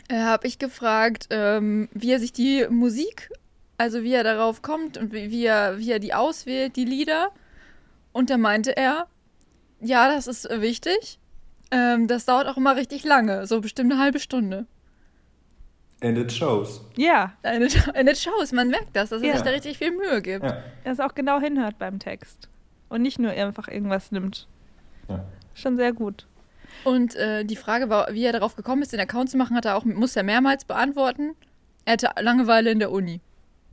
äh, habe ich gefragt, ähm, wie er sich die Musik, also wie er darauf kommt und wie, wie, er, wie er die auswählt, die Lieder. Und da meinte er, ja, das ist äh, wichtig. Ähm, das dauert auch immer richtig lange, so bestimmt eine halbe Stunde. And it shows. Ja, Eine, eine Shows, man merkt das, dass er Ja. sich da richtig viel Mühe gibt. Ja. dass er auch genau hinhört beim Text. Und nicht nur einfach irgendwas nimmt. ja. Schon sehr gut. Und äh, die Frage war, wie er darauf gekommen ist, den Account zu machen, hat er auch, muss er mehrmals beantworten. Er hatte Langeweile in der Uni.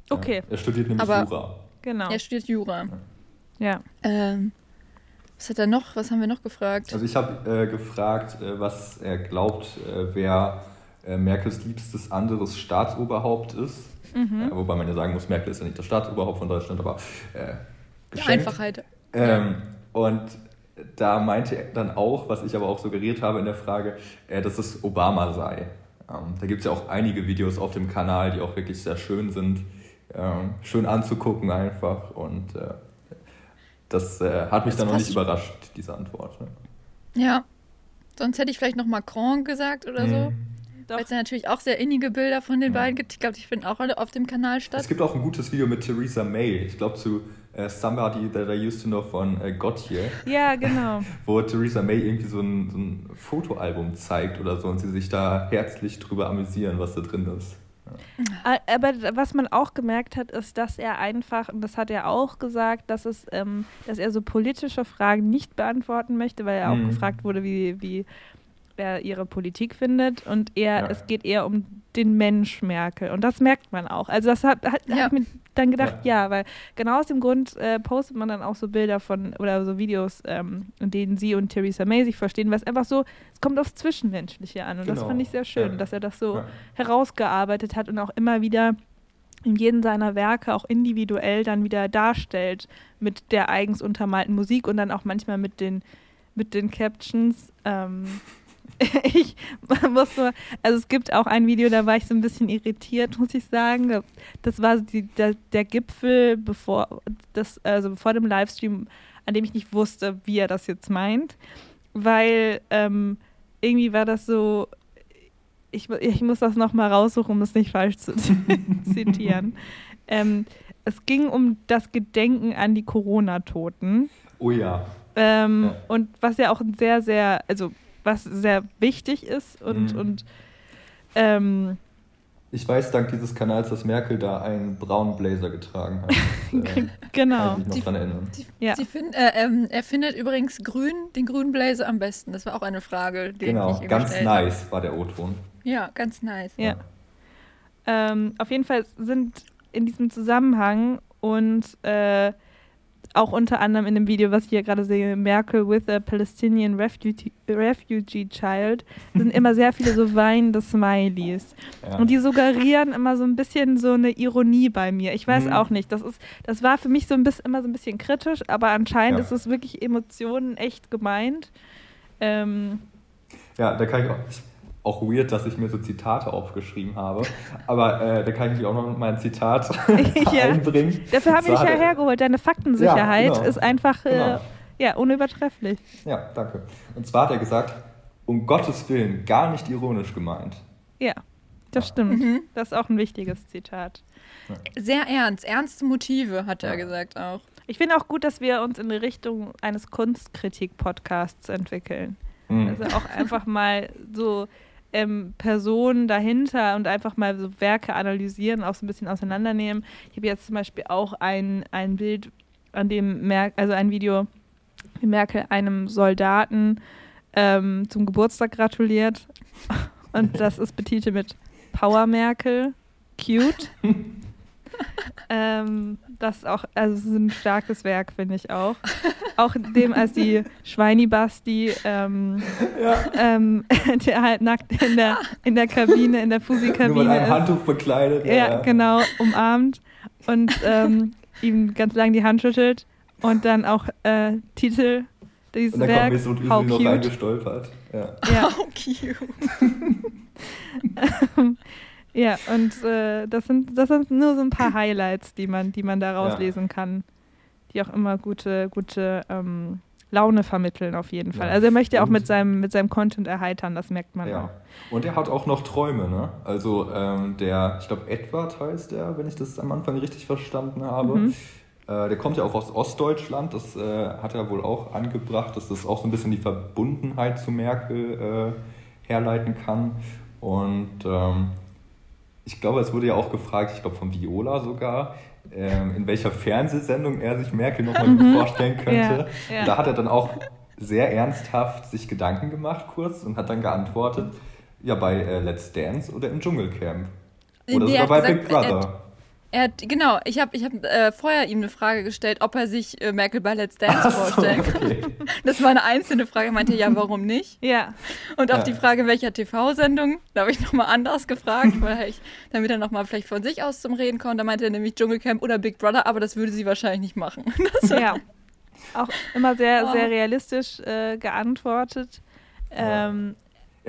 Okay, Ja. Er studiert nämlich Aber- Jura. genau. Er studiert Jura. Ja. Ähm, was hat er noch? Was haben wir noch gefragt? Also ich habe äh, gefragt, äh, was er glaubt, äh, wer äh, Merkels liebstes anderes Staatsoberhaupt ist. Mhm. Äh, wobei man ja sagen muss, Merkel ist ja nicht das Staatsoberhaupt von Deutschland, aber äh, Die. Einfachheit. Ähm, und da meinte er dann auch, was ich aber auch suggeriert habe in der Frage, dass es Obama sei. Ähm, da gibt es ja auch einige Videos auf dem Kanal, die auch wirklich sehr schön sind. Ähm, schön anzugucken einfach. Und das äh, hat mich Das dann noch nicht überrascht, diese Antwort. Ne? Ja. Sonst hätte ich vielleicht noch Macron gesagt oder so. Mhm. Doch. Weil es ja natürlich auch sehr innige Bilder von den Ja. beiden gibt. Ich glaube, die finden auch alle auf dem Kanal statt. Es gibt auch ein gutes Video mit Theresa May, ich glaube zu äh, Somebody That I Used to Know von äh, Gotye, Ja, genau. wo Theresa May irgendwie so ein, so ein Fotoalbum zeigt oder so und sie sich da herzlich drüber amüsieren, was da drin ist. A- Aber was man auch gemerkt hat, ist, dass er einfach, und das hat er auch gesagt, dass, es, ähm, dass er so politische Fragen nicht beantworten möchte, weil er auch Mhm. gefragt wurde, wie, wie er ihre Politik findet. Und er, Ja. es geht eher um den Mensch Merkel. Und das merkt man auch. Also das hat, hat, Ja. hat mir dann gedacht, ja. weil genau aus dem Grund äh, postet man dann auch so Bilder von oder so Videos, ähm, in denen sie und Theresa May sich verstehen, weil es einfach so, es kommt aufs Zwischenmenschliche an. Und das Genau. fand ich sehr schön, Ja. dass er das so Ja. herausgearbeitet hat und auch immer wieder in jedem seiner Werke auch individuell dann wieder darstellt mit der eigens untermalten Musik und dann auch manchmal mit den, mit den Captions. Ähm, ich muss nur, also es gibt auch ein Video, da war ich so ein bisschen irritiert, muss ich sagen. Das war die, der, der Gipfel bevor, das, also vor dem Livestream, an dem ich nicht wusste, wie er das jetzt meint, weil ähm, irgendwie war das so, ich, ich muss das nochmal raussuchen, um es nicht falsch zu zitieren. Ähm, es ging um das Gedenken an die Corona-Toten. Oh ja. Ähm, Ja. Und was ja auch ein sehr, sehr, also was sehr wichtig ist und, Mhm. und ähm, Ich weiß dank dieses Kanals, dass Merkel da einen braunen Blazer getragen hat. äh, genau. Kann ich mich noch dran erinnern. Ja. Sie find, äh, ähm, er findet übrigens grün, den grünen Blazer am besten. Das war auch eine Frage, die Genau, ganz nice war der O-Ton. Ja, ganz nice. Ja. Ähm, auf jeden Fall sind in diesem Zusammenhang und äh, auch unter anderem in dem Video, was ich hier gerade sehe, Merkel with a Palestinian Refugee, Refugee Child, sind immer sehr viele so weinende Smileys. Ja. Und die suggerieren immer so ein bisschen so eine Ironie bei mir. Ich weiß Mhm. auch nicht. Das ist, das war für mich so ein bisschen immer so ein bisschen kritisch, aber anscheinend Ja. ist es wirklich Emotionen echt gemeint. Ähm, Ja, da kann ich auch, auch weird, dass ich mir so Zitate aufgeschrieben habe. Aber äh, da kann ich auch noch mal ein Zitat Ja. einbringen. dafür habe ich dich ja er- hergeholt. Deine Faktensicherheit Ja, genau. ist einfach äh, Genau. ja, unübertrefflich. Ja, danke. Und zwar hat er gesagt, um Gottes Willen, gar nicht ironisch gemeint. Ja, das Ja. stimmt. Mhm. Das ist auch ein wichtiges Zitat. Sehr ernst, ernste Motive, hat er Ja. gesagt auch. Ich finde auch gut, dass wir uns in die Richtung eines Kunstkritik-Podcasts entwickeln. Hm. Also auch einfach mal so ähm, Personen dahinter und einfach mal so Werke analysieren, auch so ein bisschen auseinandernehmen. Ich habe jetzt zum Beispiel auch ein, ein Bild, an dem Mer also ein Video, wie Merkel einem Soldaten ähm, zum Geburtstag gratuliert. Und das ist betitelt mit Power Merkel. Cute. ähm, das ist auch, also es ist ein starkes Werk, finde ich auch. Auch dem, als die Schweinibasti, ähm, ähm, der halt nackt in der, in der Kabine, in der Nur mit Fusi-Kabine einem ist. Handtuch bekleidet. Ja, genau, umarmt und ähm, ihm ganz lang die Hand schüttelt und dann auch äh, Titel dieses Und dann kommt Werk, Mesut Özil How noch cute. reingestolpert. Ja. Ja, Oh, cute. ja, und äh, das sind das sind nur so ein paar Highlights, die man, die man da Ja. rauslesen kann, die auch immer gute, gute ähm, Laune vermitteln auf jeden Fall. Ja. Also er möchte auch Und- mit seinem, mit seinem Content erheitern, das merkt man ja. auch. Und er hat auch noch Träume, ne? Also ähm, der, ich glaube Edward heißt er, wenn ich das am Anfang richtig verstanden habe. Mhm. Äh, der kommt ja auch aus Ostdeutschland, das äh, hat er wohl auch angebracht, dass das auch so ein bisschen die Verbundenheit zu Merkel äh, herleiten kann. Und ähm, ich glaube, es wurde ja auch gefragt, ich glaube von Viola sogar, ähm, in welcher Fernsehsendung er sich Merkel nochmal Mhm. vorstellen könnte. Ja, ja. Und da hat er dann auch sehr ernsthaft sich Gedanken gemacht kurz und hat dann geantwortet, ja bei äh, Let's Dance oder im Dschungelcamp. Oder Nee, sogar bei gesagt, Big Brother. Er hat, genau, ich habe ich hab, äh, vorher ihm eine Frage gestellt, ob er sich äh, Merkel bei Let's Dance Ach so, vorstellen kann. okay. Das war eine einzelne Frage. Er meinte, ja, warum nicht? Ja. Und auf Ja. die Frage, welcher TV-Sendung, da habe ich nochmal anders gefragt, weil ich, damit er nochmal vielleicht von sich aus zum Reden kommt. Da meinte er nämlich Dschungelcamp oder Big Brother, aber das würde sie wahrscheinlich nicht machen. Das, ja. Auch immer sehr, Oh. sehr realistisch äh, geantwortet. Ja. Ähm,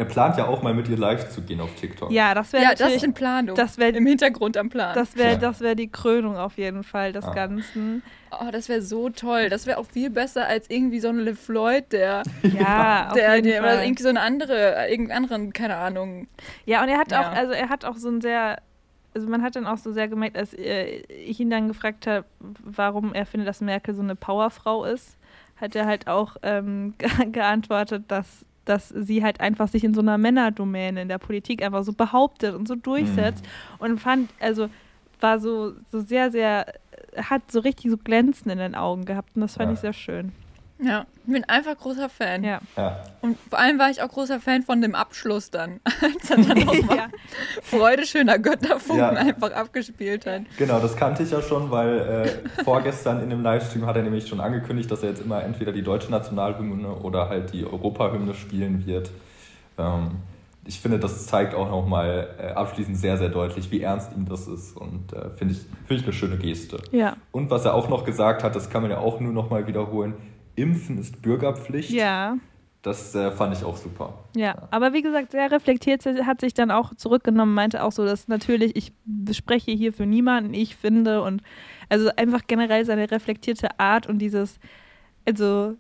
Er plant ja auch mal mit ihr live zu gehen auf TikTok. ja, das wäre ja, das ist in Planung. das wär- Im Hintergrund am Plan. das wäre Ja. das wär die Krönung auf jeden Fall des Ah. Ganzen. oh, das wäre so toll. Das wäre auch viel besser als irgendwie so ein LeFloid, der, Ja, auf der, jeden der oder irgendwie so eine andere, irgendeinen anderen, keine Ahnung. Ja, und er hat Ja. auch, also er hat auch so ein sehr, also man hat dann auch so sehr gemerkt, als äh, ich ihn dann gefragt habe, warum er findet, dass Merkel so eine Powerfrau ist, hat er halt auch ähm, ge geantwortet, dass dass sie halt einfach sich in so einer Männerdomäne in der Politik einfach so behauptet und so durchsetzt und fand, also war so, so sehr, sehr, hat so richtig so Glänzen in den Augen gehabt und das fand Ja. ich sehr schön. Ja, ich bin einfach großer Fan. Ja. Ja. Und vor allem war ich auch großer Fan von dem Abschluss dann, als er dann nochmal ja. Freude schöner Götterfunken Ja. einfach abgespielt hat. Genau, das kannte ich ja schon, weil äh, vorgestern in dem Livestream hat er nämlich schon angekündigt, dass er jetzt immer entweder die deutsche Nationalhymne oder halt die Europahymne spielen wird. Ähm, ich finde, das zeigt auch nochmal äh, abschließend sehr, sehr deutlich, wie ernst ihm das ist und äh, finde ich, finde ich eine schöne Geste. ja. Und was er auch noch gesagt hat, das kann man ja auch nur nochmal wiederholen, Impfen ist Bürgerpflicht. Ja. Das äh, fand ich auch super. Ja, aber wie gesagt, sehr reflektiert, sie hat sich dann auch zurückgenommen, meinte auch so, dass natürlich, ich spreche hier für niemanden, ich finde und also einfach generell seine reflektierte Art und dieses, also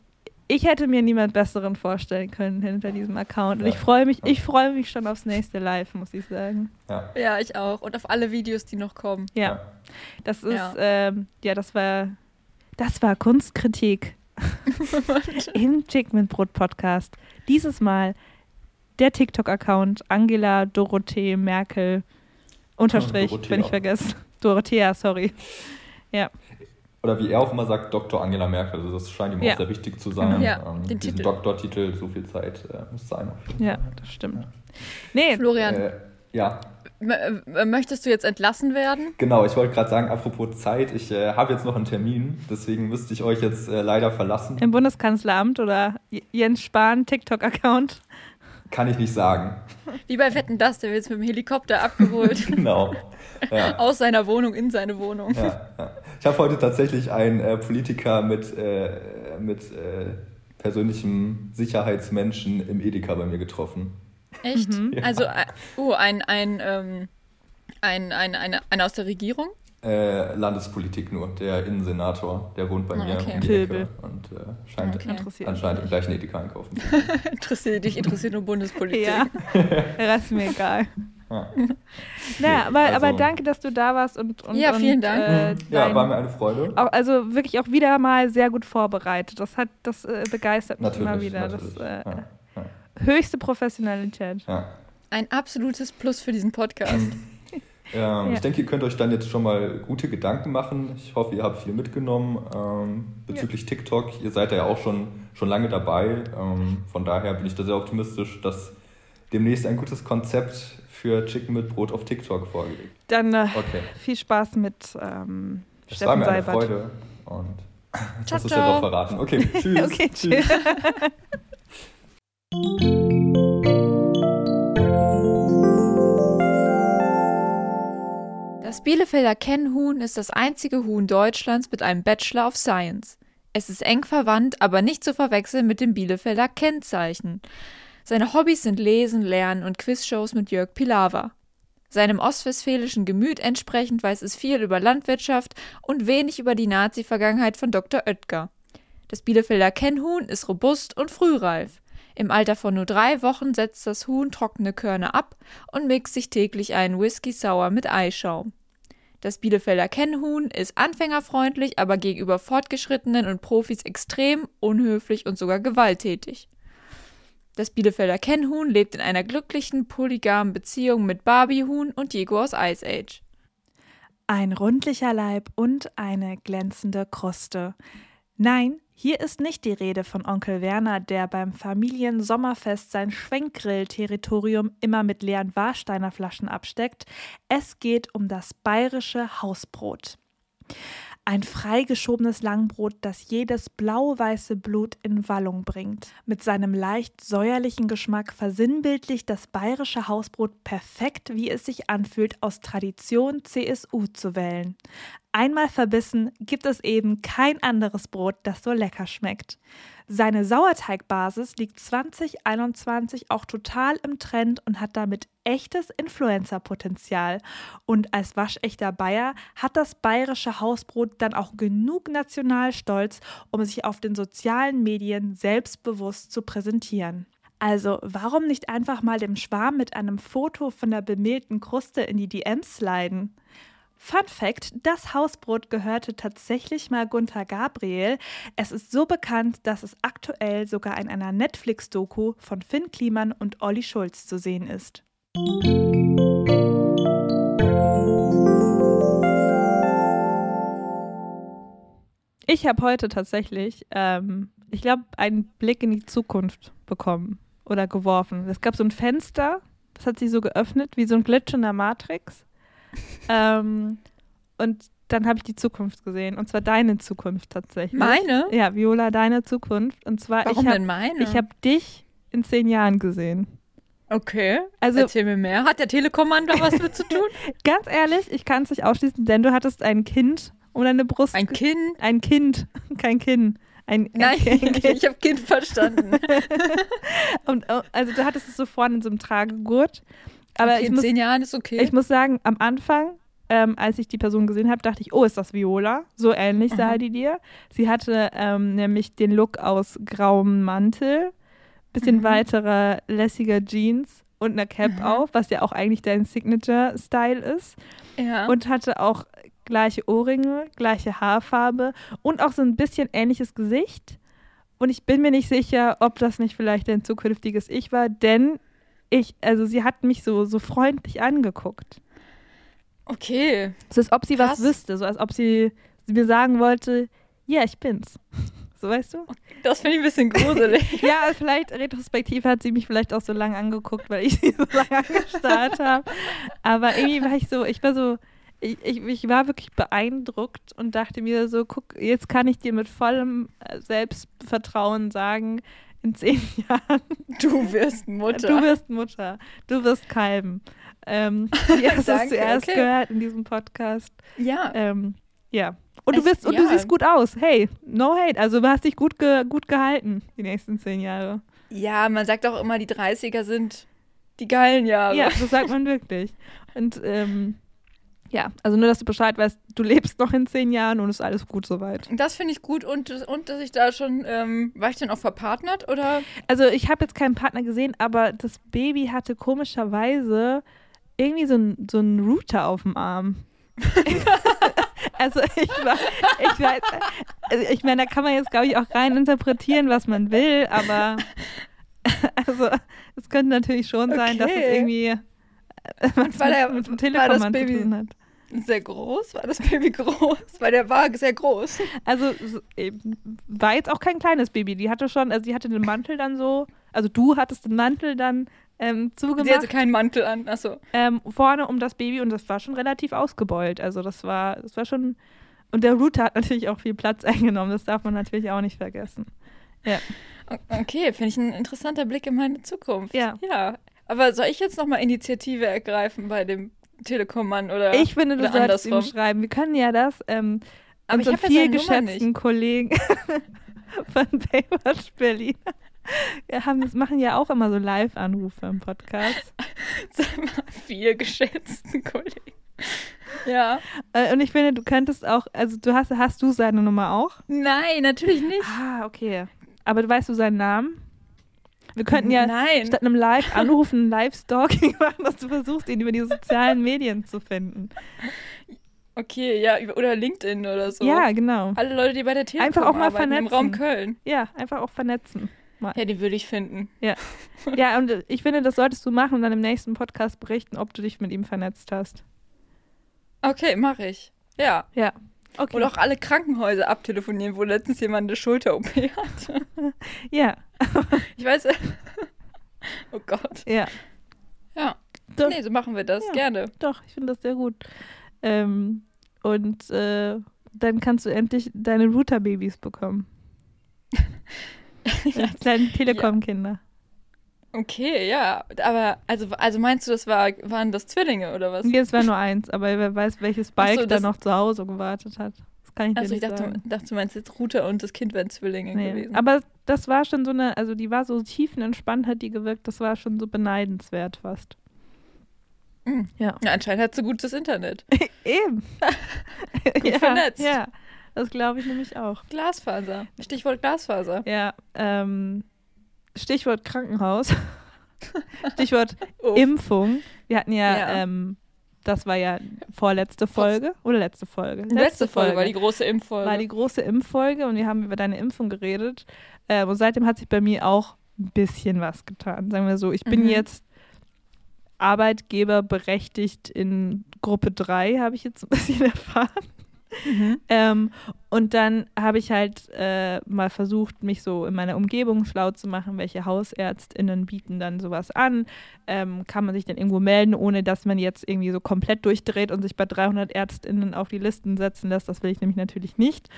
ich hätte mir niemand Besseren vorstellen können hinter diesem Account und Ja. ich freue mich, ich freue mich schon aufs nächste Live, muss ich sagen. Ja. Ja, ich auch. Und auf alle Videos, die noch kommen. Ja, das ist, Ja. ähm, ja, das war, das war Kunstkritik im Chick mit Brot Podcast. Dieses Mal der TikTok-Account Angela Dorothee Merkel unterstrich, Dorothea. wenn ich vergesse. Dorothea, sorry. Oder wie er auch immer sagt, Dr. Angela Merkel. Also das scheint ihm Ja. auch sehr wichtig zu sein. Ja, ähm, den diesen Titel. Doktortitel, so viel Zeit äh, muss sein. Auf jeden Ja, Fall. das stimmt. Nee, Florian, Äh, ja, möchtest du jetzt entlassen werden? genau. Ich wollte gerade sagen, apropos Zeit, ich äh, habe jetzt noch einen Termin, deswegen müsste ich euch jetzt äh, leider verlassen. im Bundeskanzleramt oder J- Jens Spahn TikTok-Account. Kann ich nicht sagen. Wie bei Wetten das, der wird jetzt mit dem Helikopter abgeholt. genau. Ja. aus seiner Wohnung in seine Wohnung. Ja, ja. Ich habe heute tatsächlich einen äh, Politiker mit, äh, mit äh, persönlichem Sicherheitsmenschen im Edeka bei mir getroffen. Echt? Ja. Also, äh, oh, ein, ein, ähm, ein, ein, eine, einer aus der Regierung? Äh, Landespolitik nur, der Innensenator, der wohnt bei Ah, mir okay. um die. Ecke und äh, scheint Okay. Interessiert anscheinend im gleichen Edeka einkaufen. Interessiert dich, interessiert nur Bundespolitik. Ja, das ist mir egal. Ja. Naja, aber, also- aber danke, dass du da warst und, und Ja, vielen und, Dank. Äh, ja, dein- war mir eine Freude. auch, also wirklich auch wieder mal sehr gut vorbereitet. Das hat, das äh, begeistert mich Natürlich, immer wieder. natürlich. Das äh, ja, ja, höchste Professionalität. ja. Ein absolutes Plus für diesen Podcast. Ähm, Ja. Ich denke, ihr könnt euch dann jetzt schon mal gute Gedanken machen. Ich hoffe, ihr habt viel mitgenommen ähm, bezüglich TikTok. Ihr seid ja auch schon, schon lange dabei. Ähm, von daher bin ich da sehr optimistisch, dass demnächst ein gutes Konzept für Chicken mit Brot auf TikTok vorgelegt. Dann äh, Okay, viel Spaß mit ähm, das war mir eine Seibert. Freude. Und Ciao, das ist ja doch verraten. Okay, tschüss. Okay, tschüss. Das Bielefelder Kennhuhn ist das einzige Huhn Deutschlands mit einem Bachelor of Science. Es ist eng verwandt, aber nicht zu verwechseln mit dem Bielefelder Kennzeichen. Seine Hobbys sind Lesen, Lernen und Quizshows mit Jörg Pilawa. Seinem ostwestfälischen Gemüt entsprechend weiß es viel über Landwirtschaft und wenig über die Nazi-Vergangenheit von Dr. Oetker. Das Bielefelder Kennhuhn ist robust und frühreif. Im Alter von nur drei Wochen setzt das Huhn trockene Körner ab und mixt sich täglich einen Whisky Sour mit Eischaum. Das Bielefelder Kennhuhn ist anfängerfreundlich, aber gegenüber Fortgeschrittenen und Profis extrem unhöflich und sogar gewalttätig. Das Bielefelder Kennhuhn lebt in einer glücklichen, polygamen Beziehung mit Barbiehuhn und Diego aus Ice Age. Ein rundlicher Leib und eine glänzende Kruste. Nein, hier ist nicht die Rede von Onkel Werner, der beim Familiensommerfest sein Schwenkgrill-Territorium immer mit leeren Warsteiner Flaschen absteckt. Es geht um das bayerische Hausbrot. Ein freigeschobenes Langbrot, das jedes blau-weiße Blut in Wallung bringt. Mit seinem leicht säuerlichen Geschmack versinnbildlicht das bayerische Hausbrot perfekt, wie es sich anfühlt, aus Tradition CSU zu wählen. Einmal verbissen gibt es eben kein anderes Brot, das so lecker schmeckt. Seine Sauerteigbasis liegt 2021 auch total im Trend und hat damit echtes Influencer-Potenzial. Und als waschechter Bayer hat das bayerische Hausbrot dann auch genug Nationalstolz, um sich auf den sozialen Medien selbstbewusst zu präsentieren. Also, warum nicht einfach mal dem Schwarm mit einem Foto von der bemehlten Kruste in die DMs sliden? Fun Fact: Das Hausbrot gehörte tatsächlich mal Gunther Gabriel. Es ist so bekannt, dass es aktuell sogar in einer Netflix-Doku von Finn Kliman und Olli Schulz zu sehen ist. Ich habe heute tatsächlich, ähm, ich glaube, einen Blick in die Zukunft bekommen oder geworfen. Es gab so ein Fenster, das hat sich so geöffnet, wie so ein Glitch in der Matrix. Ähm, und dann habe ich die Zukunft gesehen. Und zwar deine Zukunft tatsächlich. Meine? Ja, Viola, deine Zukunft. Und zwar, Warum ich habe denn meine? ich hab dich in zehn Jahren gesehen. okay. Also Erzähl mir mehr. Hat der Telekom-Mann da was mit zu tun? ganz ehrlich, ich kann es nicht ausschließen, denn du hattest ein Kind um deine Brust. Ein Kind? Ein Kind, kein Kinn. Ein, ein Nein, Kind. ich habe Kind verstanden. Und, äh, also du hattest es so vorne in so einem Tragegurt. Aber okay, ich, in muss, zehn Jahren ist okay. ich muss sagen, am Anfang, ähm, als ich die Person gesehen habe, dachte ich, oh, ist das Viola? So ähnlich sah Aha. die dir. Sie hatte ähm, nämlich den Look aus grauem Mantel, bisschen Mhm. weiterer lässiger Jeans und einer Cap Mhm. auf, was ja auch eigentlich dein Signature-Style ist. ja. Und hatte auch gleiche Ohrringe, gleiche Haarfarbe und auch so ein bisschen ähnliches Gesicht. Und ich bin mir nicht sicher, ob das nicht vielleicht dein zukünftiges Ich war, denn ich, also sie hat mich so, so freundlich angeguckt. okay. Es ist, als ob sie was Krass. wüsste, so als ob sie, mir sagen wollte, ja, ich bin's. So weißt du? Das finde ich ein bisschen gruselig. Ja, vielleicht retrospektiv hat sie mich vielleicht auch so lange angeguckt, weil ich sie so lange angestarrt habe. Aber irgendwie war ich so, ich war so, ich, ich, ich war wirklich beeindruckt und dachte mir so, guck, jetzt kann ich dir mit vollem Selbstvertrauen sagen, in zehn Jahren, Du wirst Mutter. du wirst Mutter, du wirst kalben. Ähm, ihr hast Danke, zuerst okay. gehört in diesem Podcast. ja. Ähm, ja. Und du bist und du ja. siehst gut aus. Hey, no hate. Also du hast dich gut, ge, gut gehalten die nächsten zehn Jahre. ja, man sagt auch immer, die 30er sind die geilen Jahre. Ja, das sagt man wirklich. Und ähm, ja, also nur, dass du Bescheid weißt, du lebst noch in zehn Jahren und ist alles gut soweit. Das finde ich gut und, und dass ich da schon, ähm, war ich denn auch verpartnert oder? Also ich habe jetzt keinen Partner gesehen, aber das Baby hatte komischerweise irgendwie so einen so einen Router auf dem Arm. also ich war, ich weiß, also ich meine, da kann man jetzt glaube ich auch rein interpretieren, was man will, aber also es könnte natürlich schon sein, dass es irgendwie was War der- war das Baby-. Sehr groß? War das Baby groß? Weil der war sehr groß. Also war jetzt auch kein kleines Baby. Die hatte schon, also die hatte den Mantel dann so, also du hattest den Mantel dann ähm, Sie hatte zugemacht keinen Mantel an. Achso. ähm, vorne um das Baby und das war schon relativ ausgebeult. Also das war, das war schon. Und der Router hat natürlich auch viel Platz eingenommen. Das darf man natürlich auch nicht vergessen. O- Okay, finde ich ein interessanter Blick in meine Zukunft. Ja. Ja. Aber soll ich jetzt nochmal Initiative ergreifen bei dem Telekom-Mann oder? Ich finde, du solltest ihm andersrum? schreiben. Wir können ja das ähm, Aber ich ja viel geschätzten Kollegen von Baywatch Berlin. Wir haben, das machen ja auch immer so Live-Anrufe im Podcast. Sag mal, vier geschätzten Kollegen. Ja. Äh, und ich finde, du könntest auch, also du hast, hast du seine Nummer auch? Nein, natürlich nicht. Ah, okay. Aber du weißt du seinen Namen? Wir könnten ja Nein. statt einem Live-Anrufen ein Live-Stalking machen, dass du versuchst, ihn über die sozialen Medien zu finden. Okay, ja, oder LinkedIn oder so. Ja, genau. Alle Leute, die bei der Telekom Einfach auch mal arbeiten, im Raum vernetzen. Köln. Ja, einfach auch vernetzen. Ja, die würde ich finden. Ja, und äh, ich finde, das solltest du machen und dann im nächsten Podcast berichten, ob du dich mit ihm vernetzt hast. Okay, mache ich. Ja. Ja. Okay. Und auch alle Krankenhäuser abtelefonieren, wo letztens jemand eine Schulter-OP hatte. ja, Ich weiß. oh Gott. ja. Ja. Doch, Nee, so machen wir das. Ja. Gerne. doch ich finde das sehr gut. Ähm, und äh, dann kannst du endlich deine Router-Babys bekommen. Ja. Kleine Telekom-Kinder. Okay, ja. Aber, also, also meinst du, das war, waren das Zwillinge oder was? Hier, es war nur eins, aber wer weiß, welches Bike so, da noch zu Hause gewartet hat. Das kann ich dir Also ich nicht dachte, sagen. dachte, du meinst jetzt Ruta und das Kind wären Zwillinge Nee. gewesen. Aber das war schon so eine, also die war so tiefenentspannt, hat die gewirkt, das war schon so beneidenswert fast. Mhm. Ja. Ja, anscheinend hat sie gutes Internet. Eben. Gut ja, vernetzt. ja, das glaube ich nämlich auch. Glasfaser. Stichwort Glasfaser. Ja, ähm, Stichwort Krankenhaus. Stichwort Oh. Impfung. Wir hatten ja, Ja. Ähm, das war ja vorletzte Folge oder letzte Folge? Letzte Folge war die große Impffolge. war die große Impffolge und wir haben über deine Impfung geredet. Ähm, und seitdem hat sich bei mir auch ein bisschen was getan. Sagen wir so, ich bin Mhm. jetzt Arbeitgeber berechtigt in Gruppe 3, habe ich jetzt ein bisschen erfahren. Mhm. Ähm, und dann habe ich halt äh, mal versucht, mich so in meiner Umgebung schlau zu machen, welche HausärztInnen bieten dann sowas an. Ähm, kann man sich dann irgendwo melden, ohne dass man jetzt irgendwie so komplett durchdreht und sich bei 300 ÄrztInnen auf die Listen setzen lässt. Das will ich nämlich natürlich nicht.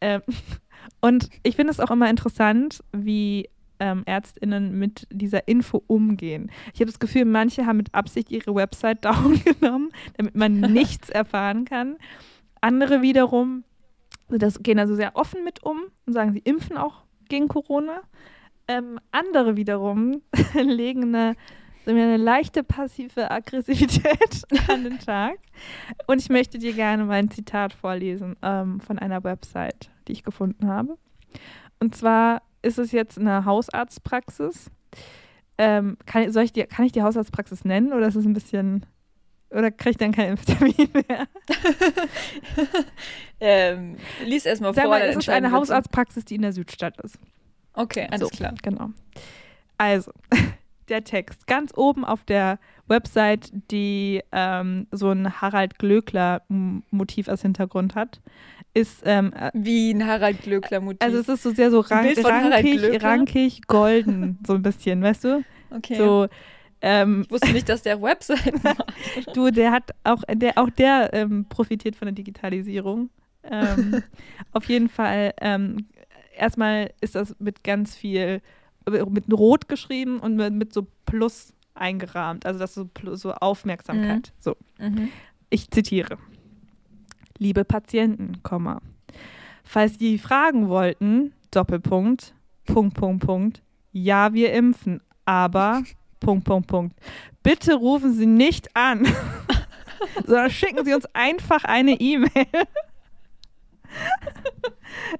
Ähm, und ich finde es auch immer interessant, wie ähm, ÄrztInnen mit dieser Info umgehen. Ich habe das Gefühl, manche haben mit Absicht ihre Website down genommen, damit man nichts erfahren kann. Andere wiederum das gehen also sehr offen mit um und sagen, sie impfen auch gegen Corona. Ähm, andere wiederum legen eine, eine leichte passive Aggressivität an den Tag. Und ich möchte dir gerne mal ein Zitat vorlesen ähm, von einer Website, die ich gefunden habe. Und zwar ist es jetzt eine Hausarztpraxis. Ähm, kann, soll ich dir, kann ich die Hausarztpraxis nennen oder ist es ein bisschen. Oder kriege ich dann keinen Impftermin mehr? ähm, lies erstmal vor. mal, es ist eine. Hausarztpraxis, die in der Südstadt ist. Okay, alles so, klar. Genau. Also, der Text. Ganz oben auf der Website, die ähm, so ein Harald Glöckler-Motiv als Hintergrund hat, ist, ähm, äh, Wie ein Harald Glöckler-Motiv. also es ist so sehr so rank, rankig, rankig, golden, so ein bisschen, weißt du? okay. So, ähm, Ich wusste nicht, dass der Webseiten macht. Du, der hat auch, der, auch der ähm, profitiert von der Digitalisierung. Ähm, auf jeden Fall, ähm, erstmal ist das mit ganz viel, äh, mit Rot geschrieben und mit, mit so Plus eingerahmt. Also das ist so, so Aufmerksamkeit. So, Mhm. ich zitiere. Liebe Patienten, Komma. Falls Sie fragen wollten, Doppelpunkt, Punkt, Punkt, Punkt, ja, wir impfen, aber, Punkt, Punkt, Punkt. Bitte rufen Sie nicht an, sondern schicken Sie uns einfach eine E-Mail.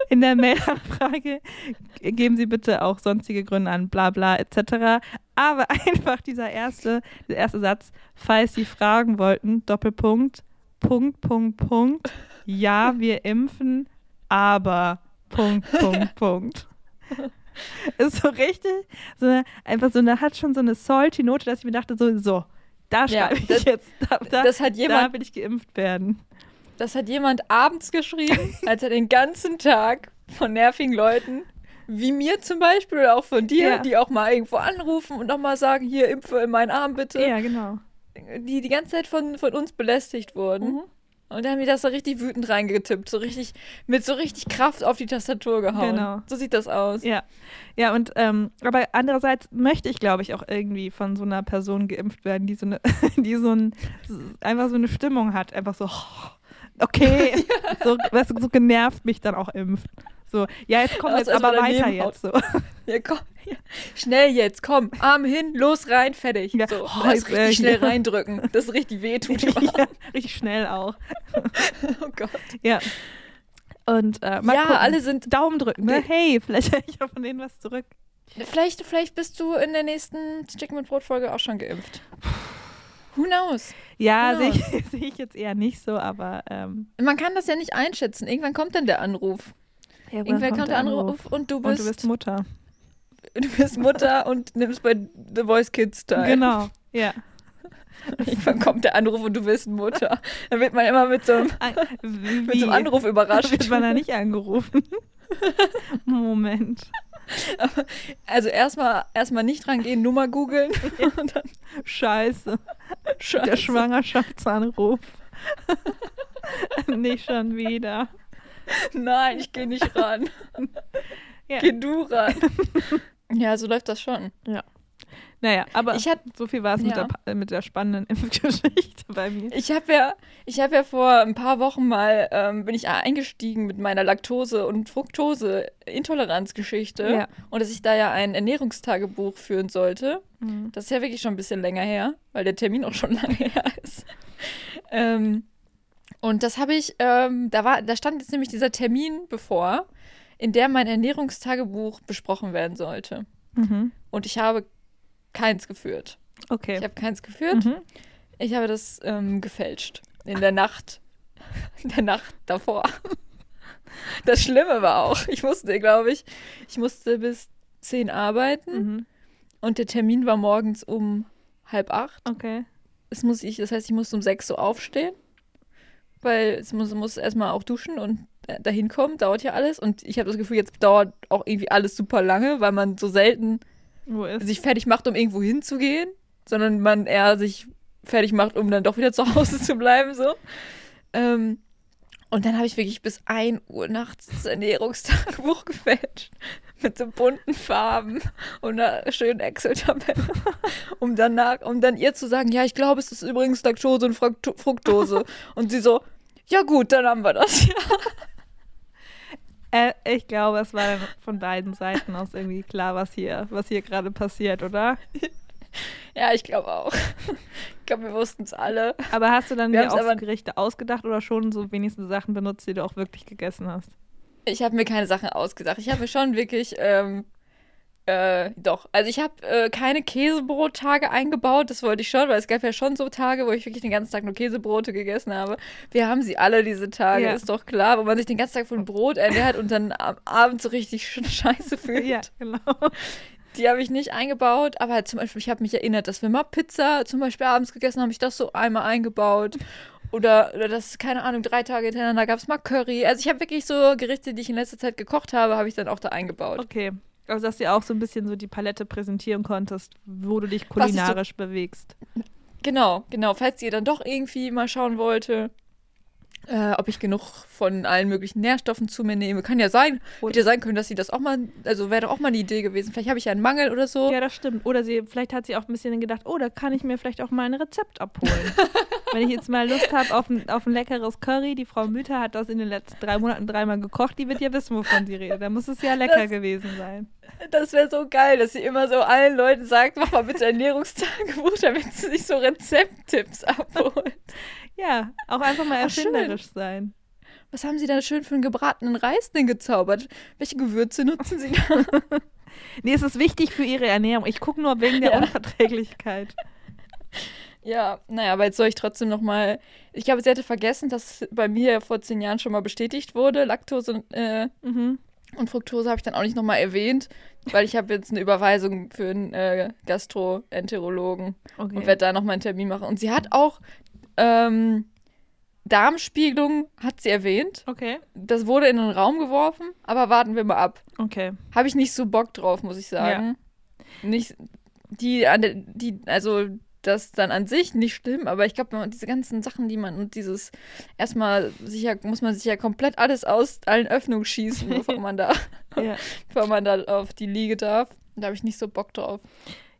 In der Mailanfrage geben Sie bitte auch sonstige Gründe an, bla bla etc. Aber einfach dieser erste, der erste Satz, falls Sie fragen wollten, Doppelpunkt, Punkt, Punkt, Punkt, ja, wir impfen, aber, Punkt, Punkt, Punkt. Ist so richtig, so eine, einfach so eine, hat schon so eine salty Note, dass ich mir dachte, so, so, da Ja, schreibe ich das- jetzt, da, da, Das hat da jemand, will ich geimpft werden. das hat jemand abends geschrieben, als er den ganzen Tag von nervigen Leuten, wie mir zum Beispiel oder auch von dir, Ja. die auch mal irgendwo anrufen und nochmal sagen, hier impfe in meinen Arm bitte, Ja, genau. die die ganze Zeit von, von uns belästigt wurden. Mhm. Und dann haben die das so richtig wütend reingetippt, so richtig, mit so richtig Kraft auf die Tastatur gehauen. Genau. So sieht das aus. Ja, ja und ähm, aber andererseits möchte ich, glaube ich, auch irgendwie von so einer Person geimpft werden, die so eine, die so ein, einfach so eine Stimmung hat, einfach so, okay, so, weißt du, so genervt mich dann auch impft. So, ja, jetzt komm Aus, jetzt aber er weiter jetzt. So. Ja, komm, ja. Schnell jetzt, komm, Arm hin, los rein, fertig. Ja. So, Oh, das richtig schnell ja. reindrücken, das richtig wehtut. im ja, richtig schnell auch. Oh Gott. Ja. Und äh, mal ja, gucken. alle sind. Daumen drücken, ne? Hey, vielleicht höre ich auch von denen was zurück. Vielleicht, vielleicht bist du in der nächsten Chicken mit Brot-Folge auch schon geimpft. Who knows? Ja, sehe ich, seh ich jetzt eher nicht so, aber ähm, Man kann das ja nicht einschätzen. Irgendwann kommt dann der Anruf. Irgendwann kommt der Anruf und du Und bist, du bist Mutter. du bist Mutter und nimmst bei The Voice Kids teil. Genau, ja. Irgendwann kommt der Anruf und du bist Mutter. Dann wird man immer mit so einem, Ein- mit Wie? so einem Anruf überrascht. Wird man da nicht angerufen? Moment. Also erstmal erstmal nicht dran gehen, Nummer googeln und dann Scheiße. Scheiße. Der Schwangerschaftsanruf. nicht schon wieder. Nein, ich gehe nicht ran. Ja. Geh du ran. Ja, so läuft das schon. Naja, aber Ich hat- so viel war es mit, Ja. der, mit der spannenden Impfgeschichte bei mir. Ich habe ja, ich habe ja vor ein paar Wochen mal ähm, bin ich eingestiegen mit meiner Laktose- und Fructose-Intoleranzgeschichte Ja. und dass ich da ja ein Ernährungstagebuch führen sollte. Mhm. Das ist ja wirklich schon ein bisschen länger her, weil der Termin auch schon lange her ist. ähm, und das habe ich, ähm, da war, da stand jetzt nämlich dieser Termin bevor, in der mein Ernährungstagebuch besprochen werden sollte. Mhm. Und ich habe keins geführt. Okay. Ich habe keins geführt. Mhm. Ich habe das ähm, gefälscht. In der Nacht. In der Nacht davor. Das Schlimme war auch, ich musste, glaube ich, ich musste bis 10 arbeiten Mhm. und der Termin war morgens um halb acht. Okay. Es muss ich, das heißt, ich musste um sechs so aufstehen, weil es muss, muss erstmal auch duschen und dahin kommen, dauert ja alles. Und ich habe das Gefühl, jetzt dauert auch irgendwie alles super lange, weil man so selten sich fertig macht, um irgendwo hinzugehen, sondern man eher sich fertig macht, um dann doch wieder zu Hause zu bleiben, so. Ähm, und dann habe ich wirklich bis 1 Uhr nachts das Ernährungstagebuch gefälscht. Mit so bunten Farben und einer schönen Excel-Tabelle. Um danach, um dann ihr zu sagen, ja, ich glaube, es ist übrigens Laktose und Fructo Fructose. Und sie so, ja gut, dann haben wir das. Ja. Äh, ich glaube, es war von beiden Seiten aus irgendwie klar, was hier, was hier gerade passiert, oder? Ja, ich glaube auch. Ich glaube, wir wussten es alle. Aber hast du dann Wir dir haben's auch aber- Gerichte ausgedacht oder schon so wenigstens Sachen benutzt, die du auch wirklich gegessen hast? Ich habe mir keine Sachen ausgedacht. Ich habe mir schon wirklich, ähm, äh, doch. Also ich habe äh, keine Käsebrottage eingebaut. Das wollte ich schon, weil es gab ja schon so Tage, wo ich wirklich den ganzen Tag nur Käsebrote gegessen habe. Wir haben sie alle diese Tage, Ja. ist doch klar, wo man sich den ganzen Tag von Brot ernährt und dann am Abend so richtig sch- scheiße fühlt. Ja, genau. Die habe ich nicht eingebaut, aber zum Beispiel, ich habe mich erinnert, dass wir mal Pizza zum Beispiel abends gegessen haben, habe ich das so einmal eingebaut. Oder, oder das, keine Ahnung, drei Tage hintereinander gab es mal Curry. Also ich habe wirklich so Gerichte, die ich in letzter Zeit gekocht habe, habe ich dann auch da eingebaut. Okay. Also, dass du auch so ein bisschen so die Palette präsentieren konntest, wo du dich ich so- kulinarisch bewegst. Genau, genau. Falls ihr dann doch irgendwie mal schauen wollte, äh, ob ich genug von allen möglichen Nährstoffen zu mir nehme. Kann ja sein. Und- Hätte ja sein können, dass sie das auch mal, also wäre doch auch mal eine Idee gewesen. Vielleicht habe ich ja einen Mangel oder so. Ja, das stimmt. Oder sie, vielleicht hat sie auch ein bisschen gedacht, oh, da kann ich mir vielleicht auch mal ein Rezept abholen. Wenn ich jetzt mal Lust habe auf ein, auf ein leckeres Curry, die Frau Mütter hat das in den letzten drei Monaten dreimal gekocht, die wird ja wissen, wovon sie redet. Da muss es ja lecker Das- gewesen sein. Das wäre so geil, dass sie immer so allen Leuten sagt, mach mal bitte Ernährungstagebuch, damit sie sich so Rezepttipps abholt. Ja, auch einfach mal Ach, erfinderisch sein. Was haben sie da schön für einen gebratenen Reis denn gezaubert? Welche Gewürze nutzen sie da? Nee, es ist wichtig für ihre Ernährung. Ich gucke nur wegen der Ja. Unverträglichkeit. Ja, naja, aber jetzt soll ich trotzdem noch mal. Ich glaube, sie hatte vergessen, dass bei mir vor zehn Jahren schon mal bestätigt wurde. Laktose äh, Mhm. und Fructose habe ich dann auch nicht noch mal erwähnt, weil ich habe jetzt eine Überweisung für einen äh, Gastroenterologen Okay. und werde da noch mal einen Termin machen. Und sie hat auch ähm, Darmspiegelung, hat sie erwähnt. okay. Das wurde in den Raum geworfen, aber warten wir mal ab. Okay. Habe ich nicht so Bock drauf, muss ich sagen. Nicht die die, also das dann an sich nicht schlimm, aber ich glaube, diese ganzen Sachen, die man und dieses erstmal sicher muss man sich ja komplett alles aus allen Öffnungen schießen, bevor man da, Ja. bevor man da auf die Liege darf. Da habe ich nicht so Bock drauf.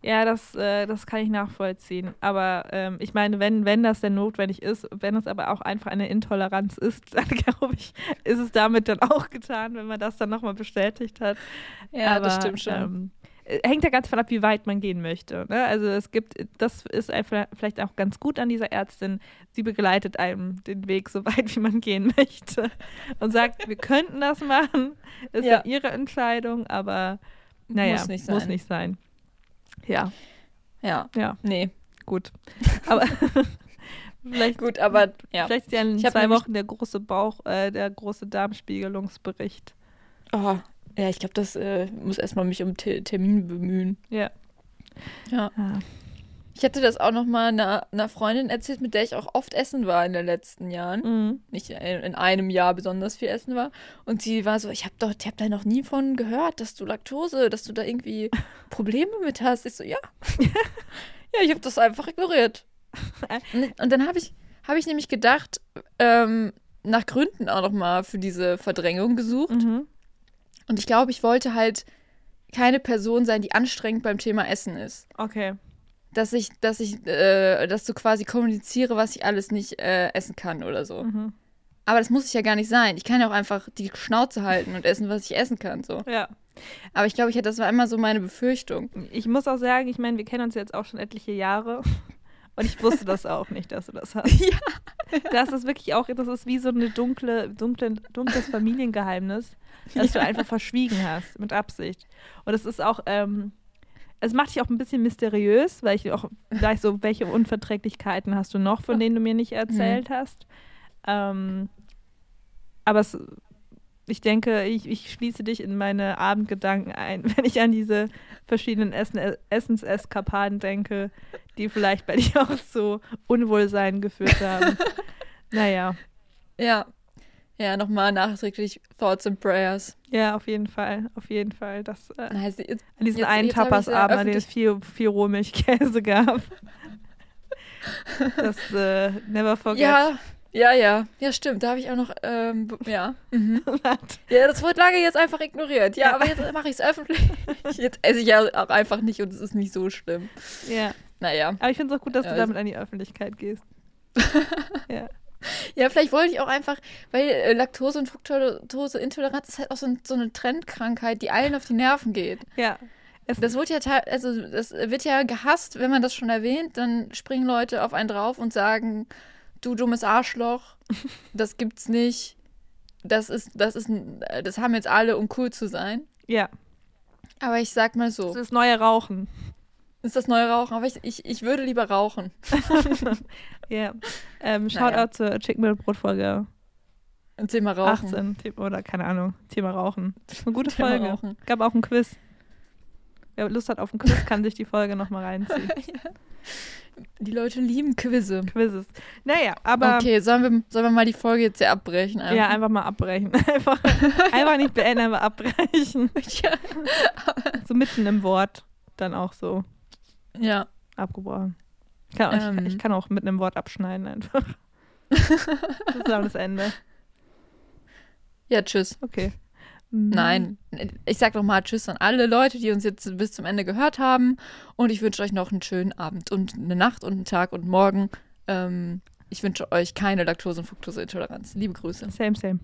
Ja, das, äh, das kann ich nachvollziehen. Aber ähm, ich meine, wenn, wenn das denn notwendig ist, wenn es aber auch einfach eine Intoleranz ist, dann glaube ich, ist es damit dann auch getan, wenn man das dann nochmal bestätigt hat. Ja, aber, das stimmt schon. Ähm, äh, hängt ja ganz von ab, wie weit man gehen möchte. Ne? Also es gibt, das ist einfach vielleicht auch ganz gut an dieser Ärztin. Sie begleitet einem den Weg so weit, wie man gehen möchte. Und sagt, wir könnten das machen. Ist Ja. dann ihre Entscheidung, aber naja, Muss nicht Muss sein. nicht sein. Ja, ja, ja, nee, gut. Aber vielleicht, gut, aber ja. vielleicht ist ja in zwei Wochen der große Bauch, äh, der große Darmspiegelungsbericht. Oh, ja, ich glaube, das äh, muss erstmal mich um Te Termin bemühen. Ja. Ja. Ah. Ich hatte das auch noch mal einer, einer Freundin erzählt, mit der ich auch oft essen war in den letzten Jahren. Mhm. Nicht in, in einem Jahr besonders viel essen war. Und sie war so, ich habe doch, ich habe da noch nie von gehört, dass du Laktose, dass du da irgendwie Probleme mit hast. Ich so, ja. ja, ich habe das einfach ignoriert. Und, und dann habe ich, habe ich nämlich gedacht, ähm, nach Gründen auch noch mal für diese Verdrängung gesucht. Mhm. Und ich glaube, ich wollte halt keine Person sein, die anstrengend beim Thema Essen ist. Okay. Dass ich, dass ich, äh, dass du quasi kommuniziere, was ich alles nicht äh, essen kann oder so. Mhm. Aber das muss ich ja gar nicht sein. Ich kann ja auch einfach die Schnauze halten und essen, was ich essen kann. So. Ja. Aber ich glaube, ich hatte, das war immer so meine Befürchtung. Ich muss auch sagen, ich meine, wir kennen uns jetzt auch schon etliche Jahre. Und ich wusste das auch nicht, dass du das hast. Ja. Das ist wirklich auch, das ist wie so eine dunkle, dunkle, dunkles Familiengeheimnis, das du einfach verschwiegen hast, mit Absicht. Und es ist auch, ähm, es macht dich auch ein bisschen mysteriös, weil ich auch gleich so, welche Unverträglichkeiten hast du noch, von denen du mir nicht erzählt hast. Ähm, aber es, ich denke, ich, ich schließe dich in meine Abendgedanken ein, wenn ich an diese verschiedenen Essen, Essenseskapaden denke, die vielleicht bei dir auch so Unwohlsein geführt haben. naja, Ja. Ja, nochmal nachträglich Thoughts and Prayers. ja, auf jeden Fall, auf jeden Fall. Das, äh, heißt, jetzt, an diesen Jetzt- einen Tapasabend, an dem es viel, viel Rohmilchkäse gab. das äh, never forget. ja, ja, ja. Ja, stimmt. Da habe ich auch noch, ähm, ja. Mhm. Ja, das wurde lange jetzt einfach ignoriert. Ja, aber jetzt mache ich es öffentlich. Jetzt esse ich ja auch einfach nicht und es ist nicht so schlimm. ja. Naja. Aber ich finde es auch gut, dass Ja, du also- damit an die Öffentlichkeit gehst. ja. Ja, vielleicht wollte ich auch einfach, weil äh, Laktose- und Fructoseintoleranz ist halt auch so, ein, so eine Trendkrankheit, die allen auf die Nerven geht. Ja. Es, Das wird ja, also das wird ja gehasst, wenn man das schon erwähnt, dann springen Leute auf einen drauf und sagen, du dummes Arschloch, das gibt's nicht. Das ist, das ist, äh, das haben jetzt alle, um cool zu sein. ja. Aber ich sag mal Das so, ist das neue Rauchen. Ist das neue Rauchen, aber ich, ich, ich würde lieber rauchen. Ja. Ähm, Shoutout Naja. zur Chicken Mill Brotfolge Und Thema Rauchen. 18. The- Oder keine Ahnung. Thema Rauchen. Das ist eine gute Thema Folge. Rauchen. Gab auch ein Quiz. Wer Lust hat auf ein Quiz, kann sich die Folge nochmal reinziehen. Die Leute lieben Quizze. Quizzes. Naja, aber okay, sollen wir, sollen wir mal die Folge jetzt hier abbrechen? ja, einfach mal abbrechen. Einfach, einfach nicht beenden, aber abbrechen. ja. So mitten im Wort dann auch so ja. abgebrochen. Ich kann, auch, Ähm. ich, ich kann auch mitten im Wort abschneiden einfach. das ist dann das Ende. Ja, tschüss. Okay. Nein, ich sag noch mal Tschüss an alle Leute, die uns jetzt bis zum Ende gehört haben. Und ich wünsche euch noch einen schönen Abend und eine Nacht und einen Tag und morgen. Ähm, ich wünsche euch keine Laktose- und Fructoseintoleranz. Liebe Grüße. Same, same.